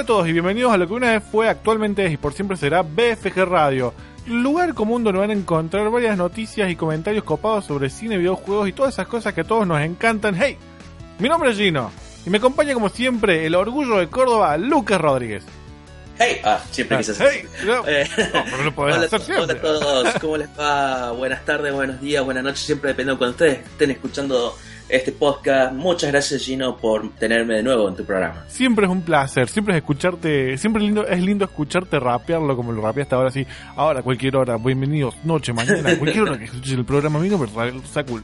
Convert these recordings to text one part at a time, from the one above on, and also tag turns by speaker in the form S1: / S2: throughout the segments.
S1: Hola a todos y bienvenidos a lo que una vez fue, actualmente es y por siempre será BFG Radio. Lugar común donde van a encontrar varias noticias y comentarios copados sobre cine, videojuegos y todas esas cosas que a todos nos encantan. ¡Hey! Mi nombre es Gino y me acompaña como siempre el orgullo de Córdoba, Lucas Rodríguez.
S2: Hey, ah, siempre quise hacer
S1: Hey, no,
S2: Eh,
S1: no,
S2: hola,
S1: hacer
S2: hola a todos, ¿cómo les va? Buenas tardes, buenos días, buenas noches, siempre dependiendo cuando ustedes estén escuchando este podcast. Muchas gracias Gino por tenerme de nuevo en tu programa.
S1: Siempre es un placer, siempre es escucharte, siempre es lindo, es lindo escucharte rapearlo como lo rapeaste ahora sí. Ahora, cualquier hora, bienvenidos, noche, mañana, cualquier hora que escuches el programa mío, pero está cool.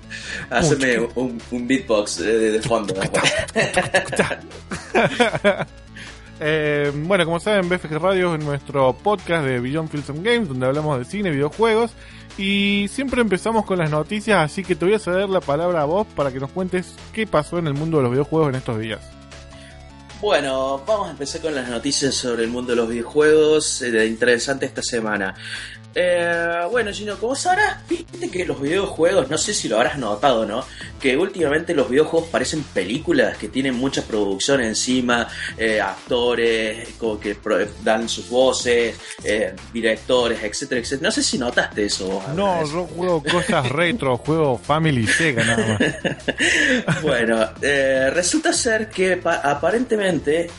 S2: Haceme un, un beatbox de, de fondo.
S1: Eh, bueno, como saben, BFG Radio es nuestro podcast de Beyond Films and Games, donde hablamos de cine, videojuegos. Y siempre empezamos con las noticias, así que te voy a ceder la palabra a vos para que nos cuentes qué pasó en el mundo de los videojuegos en estos días.
S2: Bueno, vamos a empezar con las noticias sobre el mundo de los videojuegos. eh, interesante esta semana. Eh, bueno, Gino, como sabrás, viste que los videojuegos, no sé si lo habrás notado, ¿no? Que últimamente los videojuegos parecen películas que tienen mucha producción encima, eh, actores como que dan sus voces, eh, directores, etcétera, etcétera. No sé si notaste eso. vos
S1: No, yo juego cosas retro, juego Family Sega nada más.
S2: Bueno, eh, resulta ser que pa- aparentemente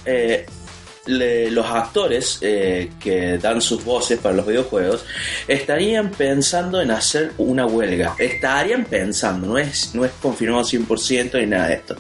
S2: los actores eh, que dan sus voces para los videojuegos estarían pensando en hacer una huelga. Estarían pensando, no es, no es confirmado 100% ni nada de esto.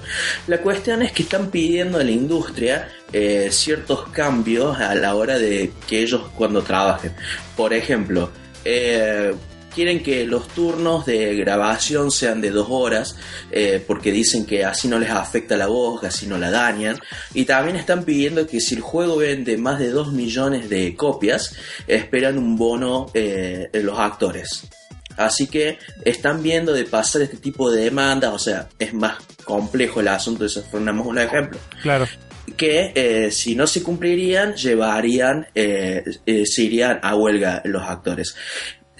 S2: La cuestión es que están pidiendo a la industria eh, ciertos cambios a la hora de que ellos cuando trabajen. Por ejemplo, eh, quieren que los turnos de grabación sean de dos horas eh, porque dicen que así no les afecta la voz, que así no la dañan. Y también están pidiendo que si el juego vende más de 2 millones de copias esperan un bono eh, en los actores. Así que están viendo de pasar este tipo de demandas o sea es más complejo el asunto eso fue un un ejemplo.
S1: Claro.
S2: que eh, si no se cumplirían llevarían eh, eh, se irían a huelga los actores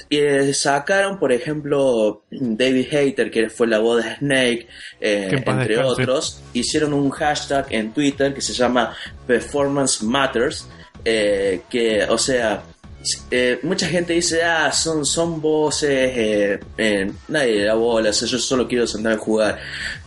S2: Eh, sacaron por ejemplo David Hayter que fue la voz de Snake eh, entre
S1: descanse.
S2: otros hicieron un hashtag en Twitter que se llama Performance Matters eh, que o sea eh, mucha gente dice, ah, son, son voces, eh, eh, nadie da bola, o sea, yo solo quiero sentarme a jugar.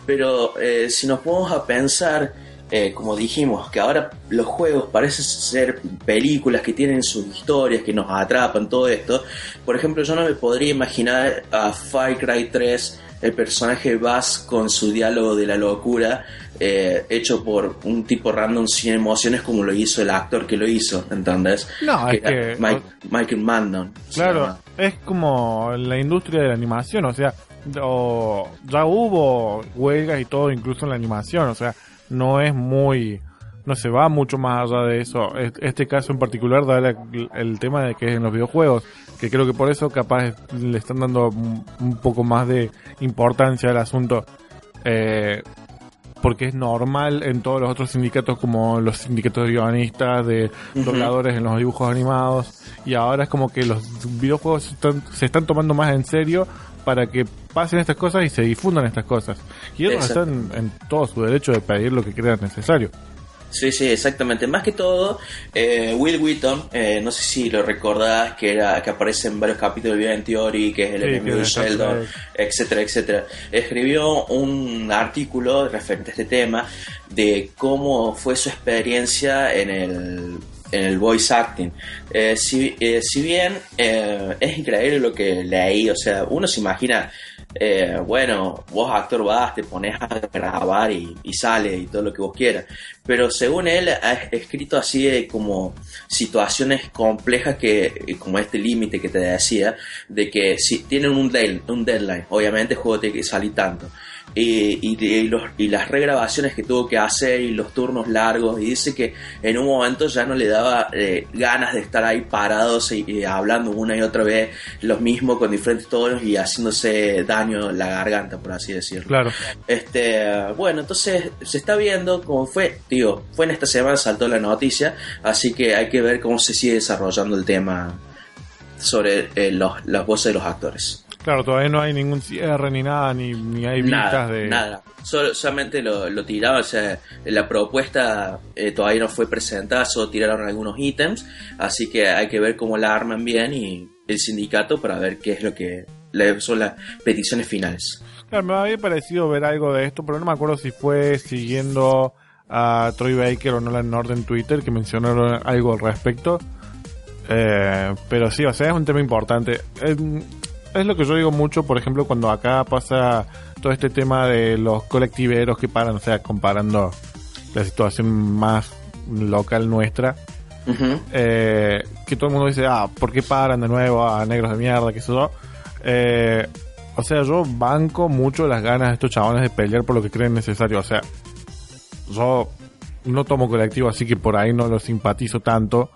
S2: Pero eh, si nos ponemos a pensar, eh, como dijimos, que ahora los juegos parecen ser películas que tienen sus historias, que nos atrapan, todo esto. Por ejemplo, yo no me podría imaginar a Far Cry 3, el personaje Bass con su diálogo de la locura, eh, hecho por un tipo random sin emociones como lo hizo el actor que lo hizo, ¿entendés?
S1: No, es
S2: era
S1: que-
S2: Mike- Michael Mandon.
S1: Claro, es como la industria de la animación, o sea, o- ya hubo huelgas y todo, incluso en la animación, o sea, no es muy, no se va mucho más allá de eso. Es- Este caso en particular da la- el tema de que es en los videojuegos, que creo que por eso capaz le están dando un poco más de importancia al asunto. Eh, porque es normal en todos los otros sindicatos como los sindicatos de guionistas, de dobladores en los dibujos animados y ahora es como que los videojuegos están, se están tomando más en serio para que pasen estas cosas y se difundan estas cosas. Y ellos están en todo su derecho de pedir lo que crean necesario.
S2: Sí, sí, exactamente. Más que todo, eh, Will Wheaton, eh, no sé si lo recordás, que era que aparece en varios capítulos de Big Theory, que es el
S1: Sí,
S2: enemigo de Sheldon, etcétera, etcétera. Escribió un artículo referente a este tema de cómo fue su experiencia en el el voice acting. Eh, si, eh, si bien eh, es increíble lo que leí, o sea, uno se imagina, bueno, vos actor vas, te pones a grabar y, y sale y todo lo que vos quieras, pero según él ha escrito así de como situaciones complejas que, como este límite que te decía, de que si tienen un, deadline, un deadline, obviamente el juego tiene que salir tanto. Y, y- y los- y las regrabaciones que tuvo que hacer y los turnos largos y dice que en un momento ya no le daba eh, ganas de estar ahí parados y, y hablando una y otra vez lo mismo con diferentes tonos y haciéndose daño en la garganta por así decirlo
S1: Claro.
S2: este, bueno, entonces se está viendo cómo fue, digo, fue en esta semana, saltó la noticia, así que hay que ver cómo se sigue desarrollando el tema sobre eh, los, las voces de los actores.
S1: Claro, todavía no hay ningún cierre ni nada, ni, ni hay vistas de...
S2: nada. solamente lo, lo tiraban, o sea, la propuesta eh, todavía no fue presentada, solo tiraron algunos ítems, así que hay que ver cómo la arman bien y el sindicato para ver qué es lo que son las peticiones finales.
S1: Claro, me había parecido ver algo de esto, pero no me acuerdo si fue siguiendo a Troy Baker o Nolan North en Twitter que mencionaron algo al respecto. Eh, pero sí, o sea, es un tema importante. Es, es, lo que yo digo mucho, por ejemplo, cuando acá pasa todo este tema de los colectiveros que paran, o sea, comparando la situación más local nuestra. eh, que todo el mundo dice, ah, ¿por qué paran de nuevo a negros de mierda? Que eso. Eh, o sea, yo banco mucho las ganas de estos chabones de pelear por lo que creen necesario. O sea, yo no tomo colectivo, así que por ahí no lo simpatizo tanto.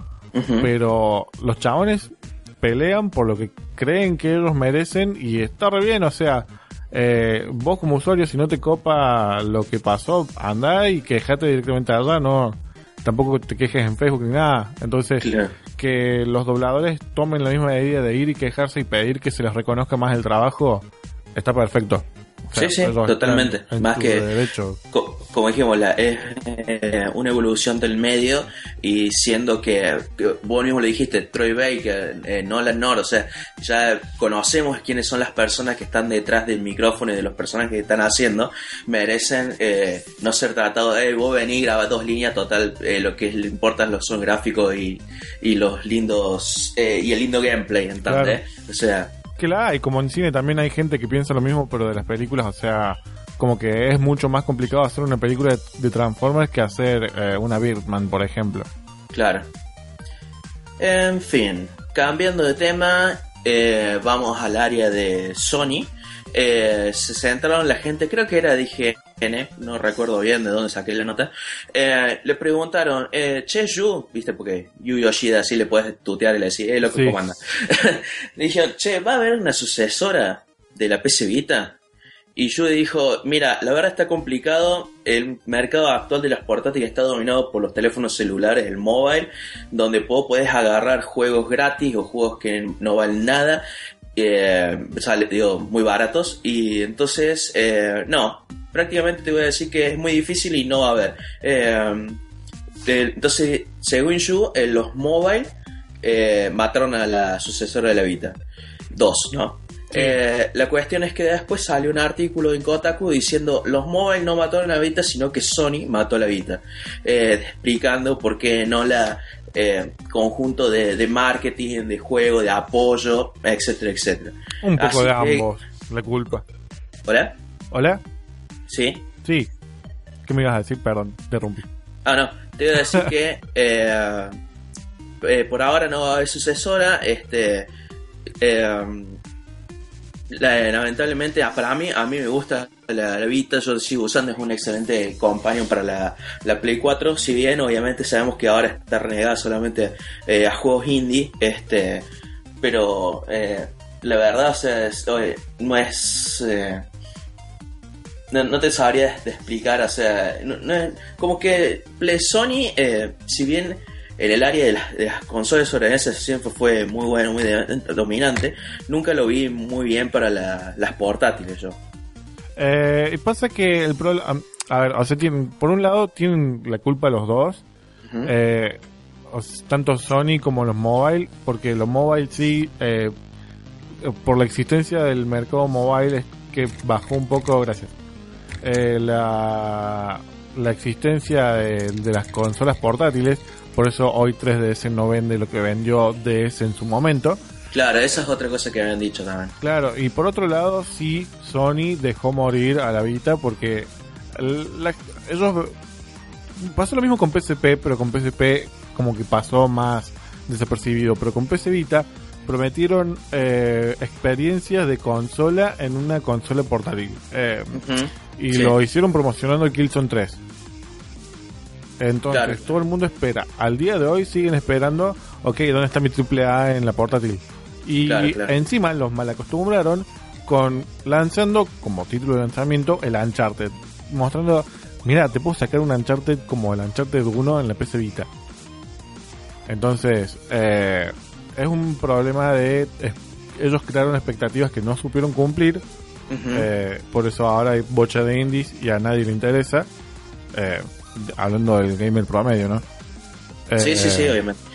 S1: Pero los chabones pelean por lo que creen que ellos merecen y está re bien. O sea, eh, vos como usuario, si no te copa lo que pasó, anda y quejate directamente allá. No, tampoco te quejes en Facebook ni nada. Entonces, que los dobladores tomen la misma medida de ir y quejarse y pedir que se les reconozca más el trabajo, está perfecto
S2: sí, sí, totalmente. Más que, como dijimos, la, es eh, una evolución del medio y siendo que, vos mismo lo dijiste, Troy Baker, eh, Nolan North, o sea, ya conocemos quiénes son las personas que están detrás del micrófono y de los personajes que están haciendo, merecen eh, no ser tratados de, vos venís, graba dos líneas, total, lo que le importan los son gráficos y, y los lindos, y el lindo gameplay, ¿entendés? O sea,
S1: que la hay, como en cine también hay gente que piensa lo mismo, pero de las películas, o sea, como que es mucho más complicado hacer una película de, Transformers que hacer eh, una Birdman, por ejemplo.
S2: Claro. En fin, cambiando de tema, eh, vamos al área de Sony. Eh, se centraron la gente, creo que era, dije, no recuerdo bien de dónde saqué la nota, eh, le preguntaron, eh, Che Yu, viste, porque Yu Yoshida así le puedes tutear y le decís, eh, lo que comanda. le dijeron, che, ¿va a haber una sucesora de la PC Vita? Y Yu dijo, mira, la verdad está complicado, el mercado actual de las portátiles está dominado por los teléfonos celulares, el mobile, donde puedes agarrar juegos gratis o juegos que no valen nada, eh, sale, digo, muy baratos, y entonces, eh, no, prácticamente te voy a decir que es muy difícil y no va a haber. Eh, entonces, según Yu, en los mobile eh, mataron a la sucesora de la Vita. Dos, ¿no? Eh, la cuestión es que después salió un artículo en Kotaku diciendo los mobile no mataron a la Vita, sino que Sony mató a la Vita. explicando por qué no la conjunto de, marketing, de juego, de apoyo, etcétera, etcétera.
S1: Un poco de ambos, la culpa.
S2: ¿Hola?
S1: ¿Hola?
S2: Sí.
S1: Sí. ¿Qué me ibas a decir? Perdón, te interrumpí.
S2: Ah, no. Te iba a decir que eh, eh, por ahora no va a haber sucesora. Este. Eh, lamentablemente, ah, para mí, a mí me gusta la, Vita, yo sigo usando, es un excelente compañero para la, la, Play 4, si bien obviamente sabemos que ahora está renegada solamente a juegos indie, este, pero la verdad, sea, no es no, te sabría de explicar, o sea, como que Sony, eh, si bien en el área de las, consolas sobre esa siempre fue muy bueno, muy dominante, nunca lo vi muy bien para las portátiles yo.
S1: Eh, y pasa que el problema, a ver, o sea, tienen, por un lado tienen la culpa los dos, eh, tanto Sony como los mobile, porque los mobile sí, por la existencia del mercado mobile es que bajó un poco, gracias eh, la, la existencia de, las consolas portátiles, por eso hoy 3DS no vende lo que vendió DS en su momento.
S2: Claro, esa es otra cosa que habían dicho también.
S1: Claro, y por otro lado, sí, Sony dejó morir a la Vita porque ellos pasó lo mismo con PSP, pero con PSP como que pasó más desapercibido, pero con PS Vita prometieron eh, experiencias de consola en una consola portátil. Eh, y lo hicieron promocionando el Killzone 3. Entonces, todo el mundo espera. Al día de hoy siguen esperando, ok, ¿dónde está mi AAA en la portátil? Y encima los mal acostumbraron con lanzando como título de lanzamiento el Uncharted. Mostrando, mira, te puedo sacar un Uncharted como el Uncharted 1 en la PC Vita. Entonces, eh, es un problema de... ellos crearon expectativas que no supieron cumplir. Eh, por eso ahora hay bocha de indies y a nadie le interesa. Eh, hablando del gamer promedio, ¿no?
S2: sí, sí, sí,
S1: Eh,
S2: obviamente.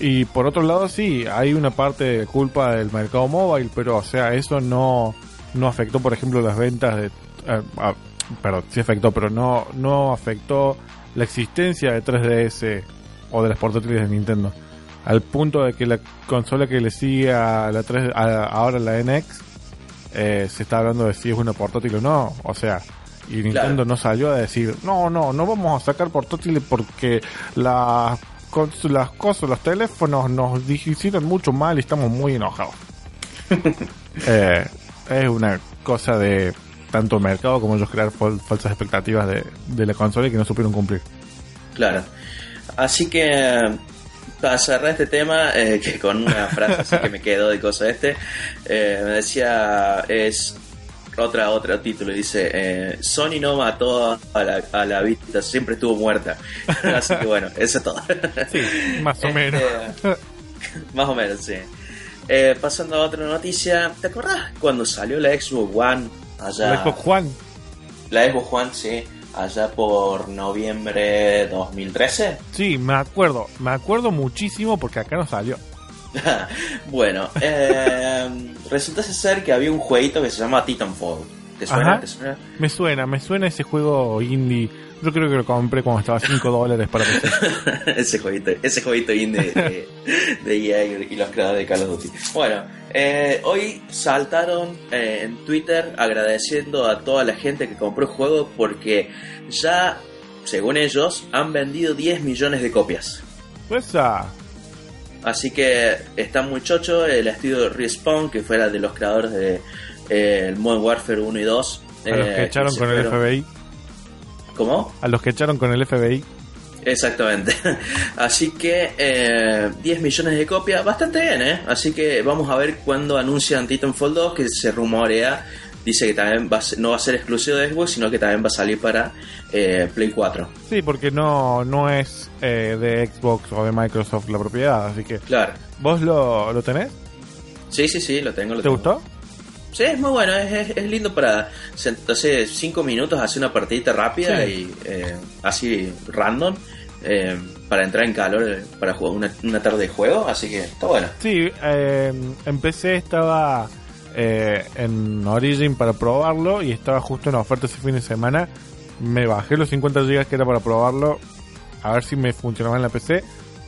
S1: Y por otro lado, sí, hay una parte de culpa del mercado móvil, pero, o sea, eso no, no afectó, por ejemplo, las ventas de. eh, ah, perdón, sí afectó, pero no, no afectó la existencia de 3DS o de las portátiles de Nintendo. Al punto de que la consola que le sigue a la 3, a- ahora la NX, eh, se está hablando de si es una portátil o no. O sea, y Nintendo
S2: Claro.
S1: no salió a decir, no, no, no vamos a sacar portátiles porque las, cons- las cosas, los teléfonos nos hicieron mucho mal y estamos muy enojados. Eh, es una cosa de tanto mercado como ellos crear fal- falsas expectativas de, de la consola y que no supieron cumplir.
S2: Claro. Así que para cerrar este tema, eh, que con una frase así que me quedó de cosa este, eh, me decía, es otra, otro título, dice, eh, Sony no mató a la, a la vista, siempre estuvo muerta. así que bueno, eso es todo.
S1: Sí, más o
S2: Este,
S1: menos.
S2: Más o menos, sí. Eh, pasando a otra noticia, ¿te acordás cuando salió la Xbox One allá?
S1: La Xbox Juan,
S2: La Xbox One, sí, allá por noviembre 2013.
S1: sí, me acuerdo, me acuerdo muchísimo porque acá no salió.
S2: bueno, eh, resulta ser que había un jueguito que se llama Titanfall. ¿Te suena?
S1: Ajá.
S2: ¿Te suena?
S1: Me suena, me suena ese juego indie. Yo creo que lo compré cuando estaba a 5 dólares para
S2: ese jueguito, ese jueguito indie de, de EA y los creadores de Call of Duty. Bueno, eh, hoy saltaron eh, en Twitter agradeciendo a toda la gente que compró el juego porque ya, según ellos, han vendido 10 millones de copias.
S1: Pues ah,
S2: Así que está muy chocho el estudio Respawn, que fuera de los creadores de eh, el Modern Warfare 1 y 2.
S1: a los
S2: eh,
S1: que echaron
S2: se
S1: con el FBI.
S2: ¿Cómo?
S1: A los que echaron con el FBI.
S2: Exactamente. Así que eh, 10 millones de copias, bastante bien, ¿eh? Así que vamos a ver cuándo anuncian Titanfall 2, que se rumorea, dice que también va a ser- no va a ser exclusivo de Xbox, sino que también va a salir para eh, Play 4.
S1: Sí, porque no, no es eh, de Xbox o de Microsoft la propiedad, así que...
S2: Claro.
S1: ¿Vos lo, lo tenés?
S2: Sí, sí, sí, lo tengo. Lo
S1: ¿Te
S2: tengo.
S1: gustó?
S2: Sí, es muy bueno, es, es- es lindo para, hace 5 minutos, hacer una partidita rápida
S1: Sí.
S2: y eh, así random, eh, para entrar en calor, eh, para jugar una, una tarde de juego, así que está bueno.
S1: Sí, eh, empecé, estaba eh, en Origin para probarlo y estaba justo en oferta ese fin de semana. Me bajé los 50 GB que era para probarlo, a ver si me funcionaba en la PC.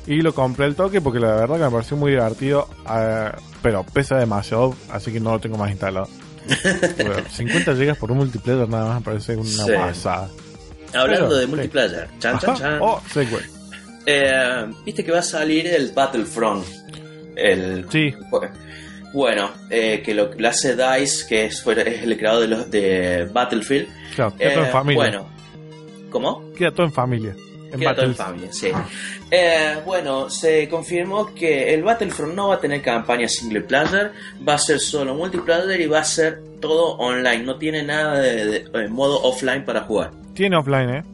S1: Y lo compré al toque porque la verdad que me pareció muy divertido, eh, pero pesa demasiado, así que no lo tengo más instalado. Pero 50 GB por un multiplayer nada más me parece una
S2: Sí.
S1: pasada.
S2: Hablando
S1: Pero,
S2: de
S1: sí.
S2: multiplayer, chan, chan, chan.
S1: Oh, Segway.
S2: Eh, Viste que va a salir el Battlefront. El,
S1: Sí.
S2: Bueno, eh, que lo, lo hace DICE, que es, el creador de, los, de Battlefield.
S1: Claro, queda todo
S2: Eh,
S1: en familia.
S2: Bueno, ¿cómo?
S1: Queda todo en familia. En
S2: Queda todo en familia, sí. Eh, bueno, se confirmó que el Battlefront no va a tener campaña single player, va a ser solo multiplayer y va a ser todo online. No tiene nada de, de- de modo offline para jugar.
S1: Tiene offline, ¿eh?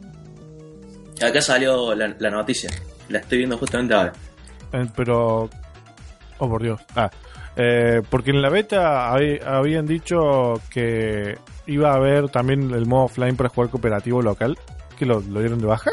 S2: Acá salió la, la noticia, la estoy viendo justamente ahora.
S1: Eh, pero. Oh, por Dios. Ah. Eh, porque en la beta hab- habían dicho que iba a haber también el modo offline para jugar cooperativo local. ¿Que lo, lo dieron de baja?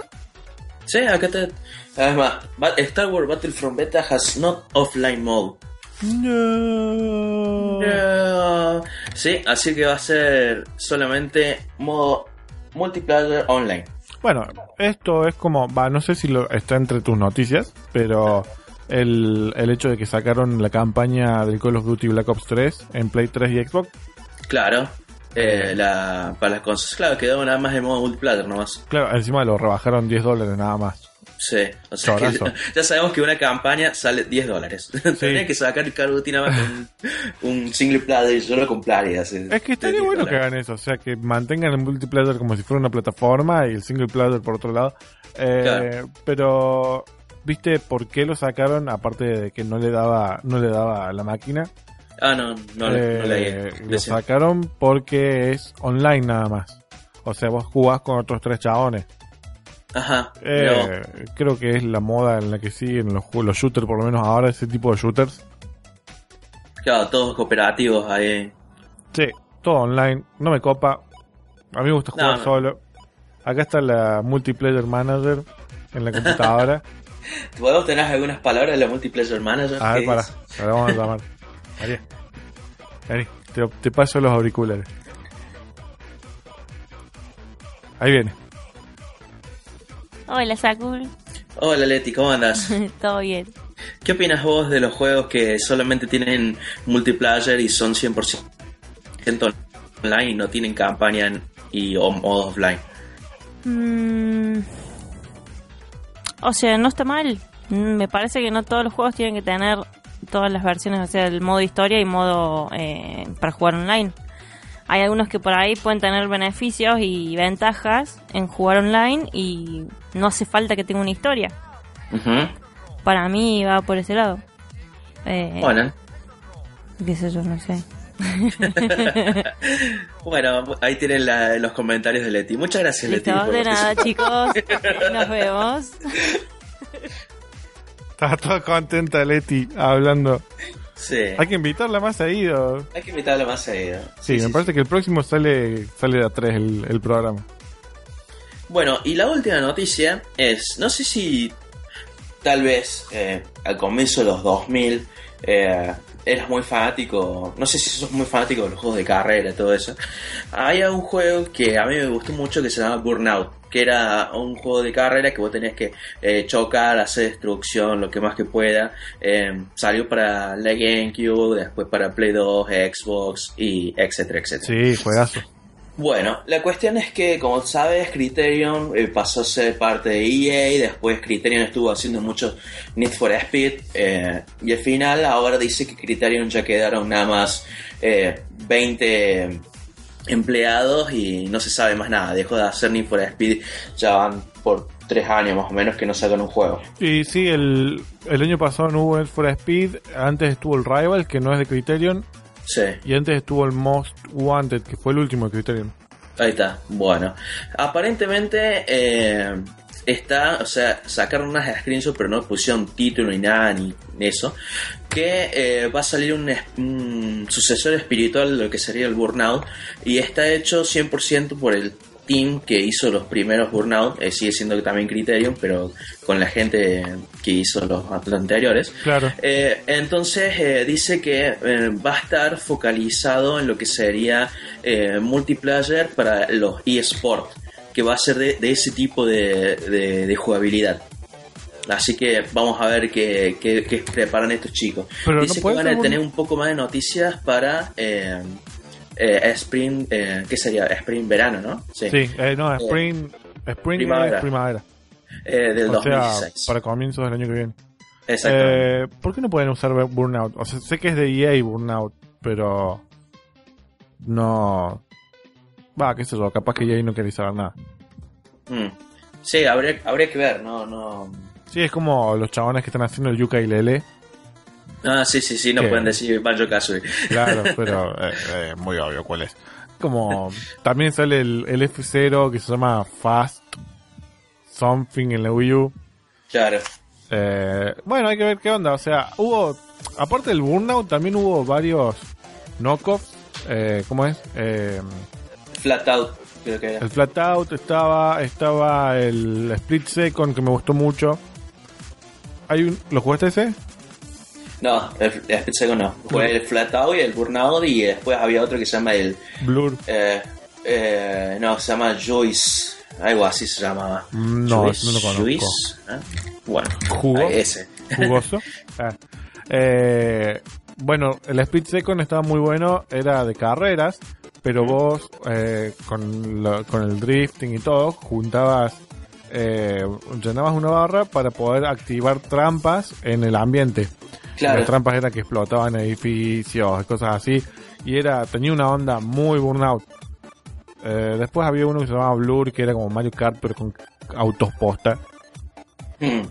S2: Sí, acá te. Además, Ba- Star Wars Battlefront Beta has not offline mode.
S1: No.
S2: No. Sí, así que va a ser solamente modo multiplayer online.
S1: Bueno, esto es como. Va, no sé si lo, está entre tus noticias, pero. El, el hecho de que sacaron la campaña del Call of Duty Black Ops 3 en Play 3 y Xbox.
S2: Claro. eh, la, para las consolas, claro, quedó nada más en modo multiplayer nomás.
S1: Claro, encima lo rebajaron 10 dólares nada más.
S2: Sí, o sea que ya, sabemos que una campaña sale 10 dólares. Tendría que sacar el Call of Duty nada más con un, un single player y yo lo compraría. así,
S1: Es que estaría
S2: 10
S1: bueno que hagan eso, o sea, que mantengan el multiplayer como si fuera una plataforma y el single player por otro lado. Eh,
S2: Claro.
S1: Pero, ¿viste por qué lo sacaron? Aparte de que no le daba, no le daba la máquina.
S2: Ah, no, no, le- no leí.
S1: Eh, lo sacaron porque es online nada más. O sea, vos jugás con otros tres chabones.
S2: Ajá.
S1: Eh, Creo que es la moda en la que siguen los, los shooters, por lo menos ahora, ese tipo de shooters.
S2: claro, todos cooperativos ahí.
S1: Sí. todo online, no me copa. A mí me gusta jugar
S2: No, no.
S1: solo. Acá está la Multiplayer Manager en la computadora.
S2: ¿Podemos tener algunas palabras de la Multiplayer Manager?
S1: A ver,
S2: ¿Qué
S1: para. Ahora vamos a llamar. María. Vení, te, te paso los auriculares. Ahí viene.
S3: Hola, Sakul.
S2: Hola Leti, ¿cómo andas?
S3: Todo bien.
S2: ¿Qué opinas vos de los juegos que solamente tienen multiplayer y son 100% online y no tienen campaña en- y o modo offline?
S3: Mm, o sea, no está mal. Me parece que no todos los juegos tienen que tener todas las versiones, o sea, el modo historia y modo eh, para jugar online. Hay algunos que por ahí pueden tener beneficios y ventajas en jugar online y no hace falta que tenga una historia. Para mí va por ese lado. Eh,
S2: Bueno,
S3: qué sé yo, no sé.
S2: bueno, ahí tienen la- los comentarios de Leti. Muchas gracias Leti. Por
S3: de nada, chicos. Nos vemos.
S1: Estaba toda contenta Leti hablando.
S2: Sí,
S1: Hay que invitarla más seguido.
S2: hay que invitarla más seguido.
S1: Sí, me parece que el próximo sale sale de a tres el, el programa.
S2: Bueno, y la última noticia es, no sé si tal vez eh, al comienzo de los 2000 eh, eras muy fanático, no sé si sos muy fanático de los juegos de carrera y todo eso. Había un juego que a mí me gustó mucho que se llama Burnout, que era un juego de carrera que vos tenías que eh, chocar, hacer destrucción, lo que más que pueda. Eh, salió para la GameCube, después para Play 2, Xbox y etcétera, etcétera.
S1: Sí, juegazo.
S2: Bueno, la cuestión es que, como sabes, Criterion eh, pasó a ser parte de EA, después Criterion estuvo haciendo mucho Need for Speed, eh, y al final ahora dice que Criterion ya quedaron nada más eh, 20 empleados y no se sabe más nada, dejó de hacer Need for Speed, ya van por 3 años más o menos que no sacan un juego.
S1: Y sí, el, el año pasado no hubo Need for Speed, antes estuvo el Rival, que no es de Criterion,
S2: Sí.
S1: y antes estuvo el Most Wanted, que fue el último de Criterion.
S2: Ahí está, bueno. Aparentemente eh, está, o sea, sacaron unas screenshots, pero no pusieron título ni nada, ni eso. Que eh, va a salir un, es- un sucesor espiritual de lo que sería el Burnout. Y está hecho 100% por el team que hizo los primeros Burnout. eh, sigue siendo también Criterion, pero con la gente que hizo los, los anteriores.
S1: Claro.
S2: Eh, entonces eh, dice que eh, va a estar focalizado en lo que sería multiplayer para los eSport, que va a ser de, de ese tipo de, de- de jugabilidad. Así que vamos a ver qué, qué- qué preparan estos chicos.
S1: Pero no
S2: dice que
S1: puede
S2: van a tener un poco más de noticias para eh, eh, Spring, eh, ¿qué sería? Spring verano, ¿no?
S1: Sí, eh, no, Spring, Spring
S2: primavera.
S1: es primavera.
S2: Eh, del
S1: O sea,
S2: 2016.
S1: para comienzos del año que viene. Eh, ¿Por qué no pueden usar Burnout? O sea, sé que es de EA Burnout, pero no... Va, qué sé yo, capaz que EA no quiere saber nada.
S2: Mm. Sí, habría, habría que ver, no, no.
S1: Sí, es como los chabones que están haciendo el Yuka y Lele.
S2: Ah, sí, sí, sí, no
S1: ¿Qué?
S2: pueden decir Banjo Kazooie.
S1: Claro, pero eh, eh, muy obvio cuál es. Como también sale el, el F0 que se llama Fast Something en la Wii U.
S2: Claro.
S1: Eh, bueno, hay que ver qué onda. O sea, hubo, aparte del Burnout, también hubo varios knockoffs. Eh, ¿Cómo es?
S2: Flat Out, creo que era.
S1: el Flat Out estaba, estaba el Split Second que me gustó mucho. Hay un, ¿Lo jugaste ese?
S2: No, el, el Split Second no. Fue el Flat Out y el Burnout y después había otro que se llama el...
S1: Blur.
S2: eh, eh, no, se llama Joyce. Algo así se llamaba.
S1: Mm, no,
S2: Joyce,
S1: no lo conozco.
S2: Joyce, ¿eh? Bueno,
S1: ¿Jugo?
S2: ese.
S1: jugoso. Ah. Eh, bueno, el Split Second estaba muy bueno, era de carreras, pero vos eh, con, lo- con el drifting y todo, juntabas, eh, llenabas una barra para poder activar trampas en el ambiente.
S2: Claro.
S1: Las trampas eran que explotaban edificios, cosas así, y era tenía una onda muy burnout. Eh, después había uno que se llamaba Blur, que era como Mario Kart, pero con autos posta.
S2: Mm.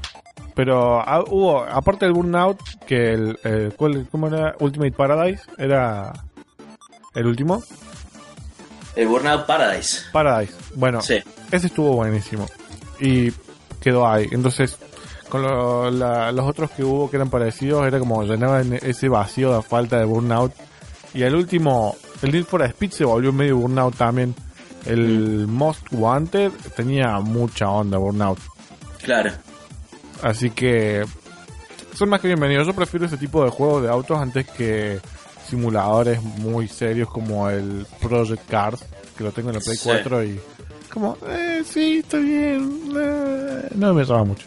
S1: Pero ah, hubo, aparte del Burnout, que el, eh, ¿cuál- ¿cómo era? Ultimate Paradise, era el último.
S2: El Burnout Paradise.
S1: Paradise, bueno,
S2: Sí.
S1: ese estuvo buenísimo. Y quedó ahí. Entonces, con lo- la- los otros que hubo que eran parecidos, era como llenaban ese vacío de falta de Burnout. Y el último El Need for Speed se volvió medio Burnout también. El Most Wanted tenía mucha onda Burnout.
S2: Claro.
S1: Así que son más que bienvenidos. Yo prefiero ese tipo de juegos de autos antes que simuladores muy serios como el Project Cars, que lo tengo en el Play
S2: Sí.
S1: 4 y como, eh, sí, está bien, eh, no me llama mucho.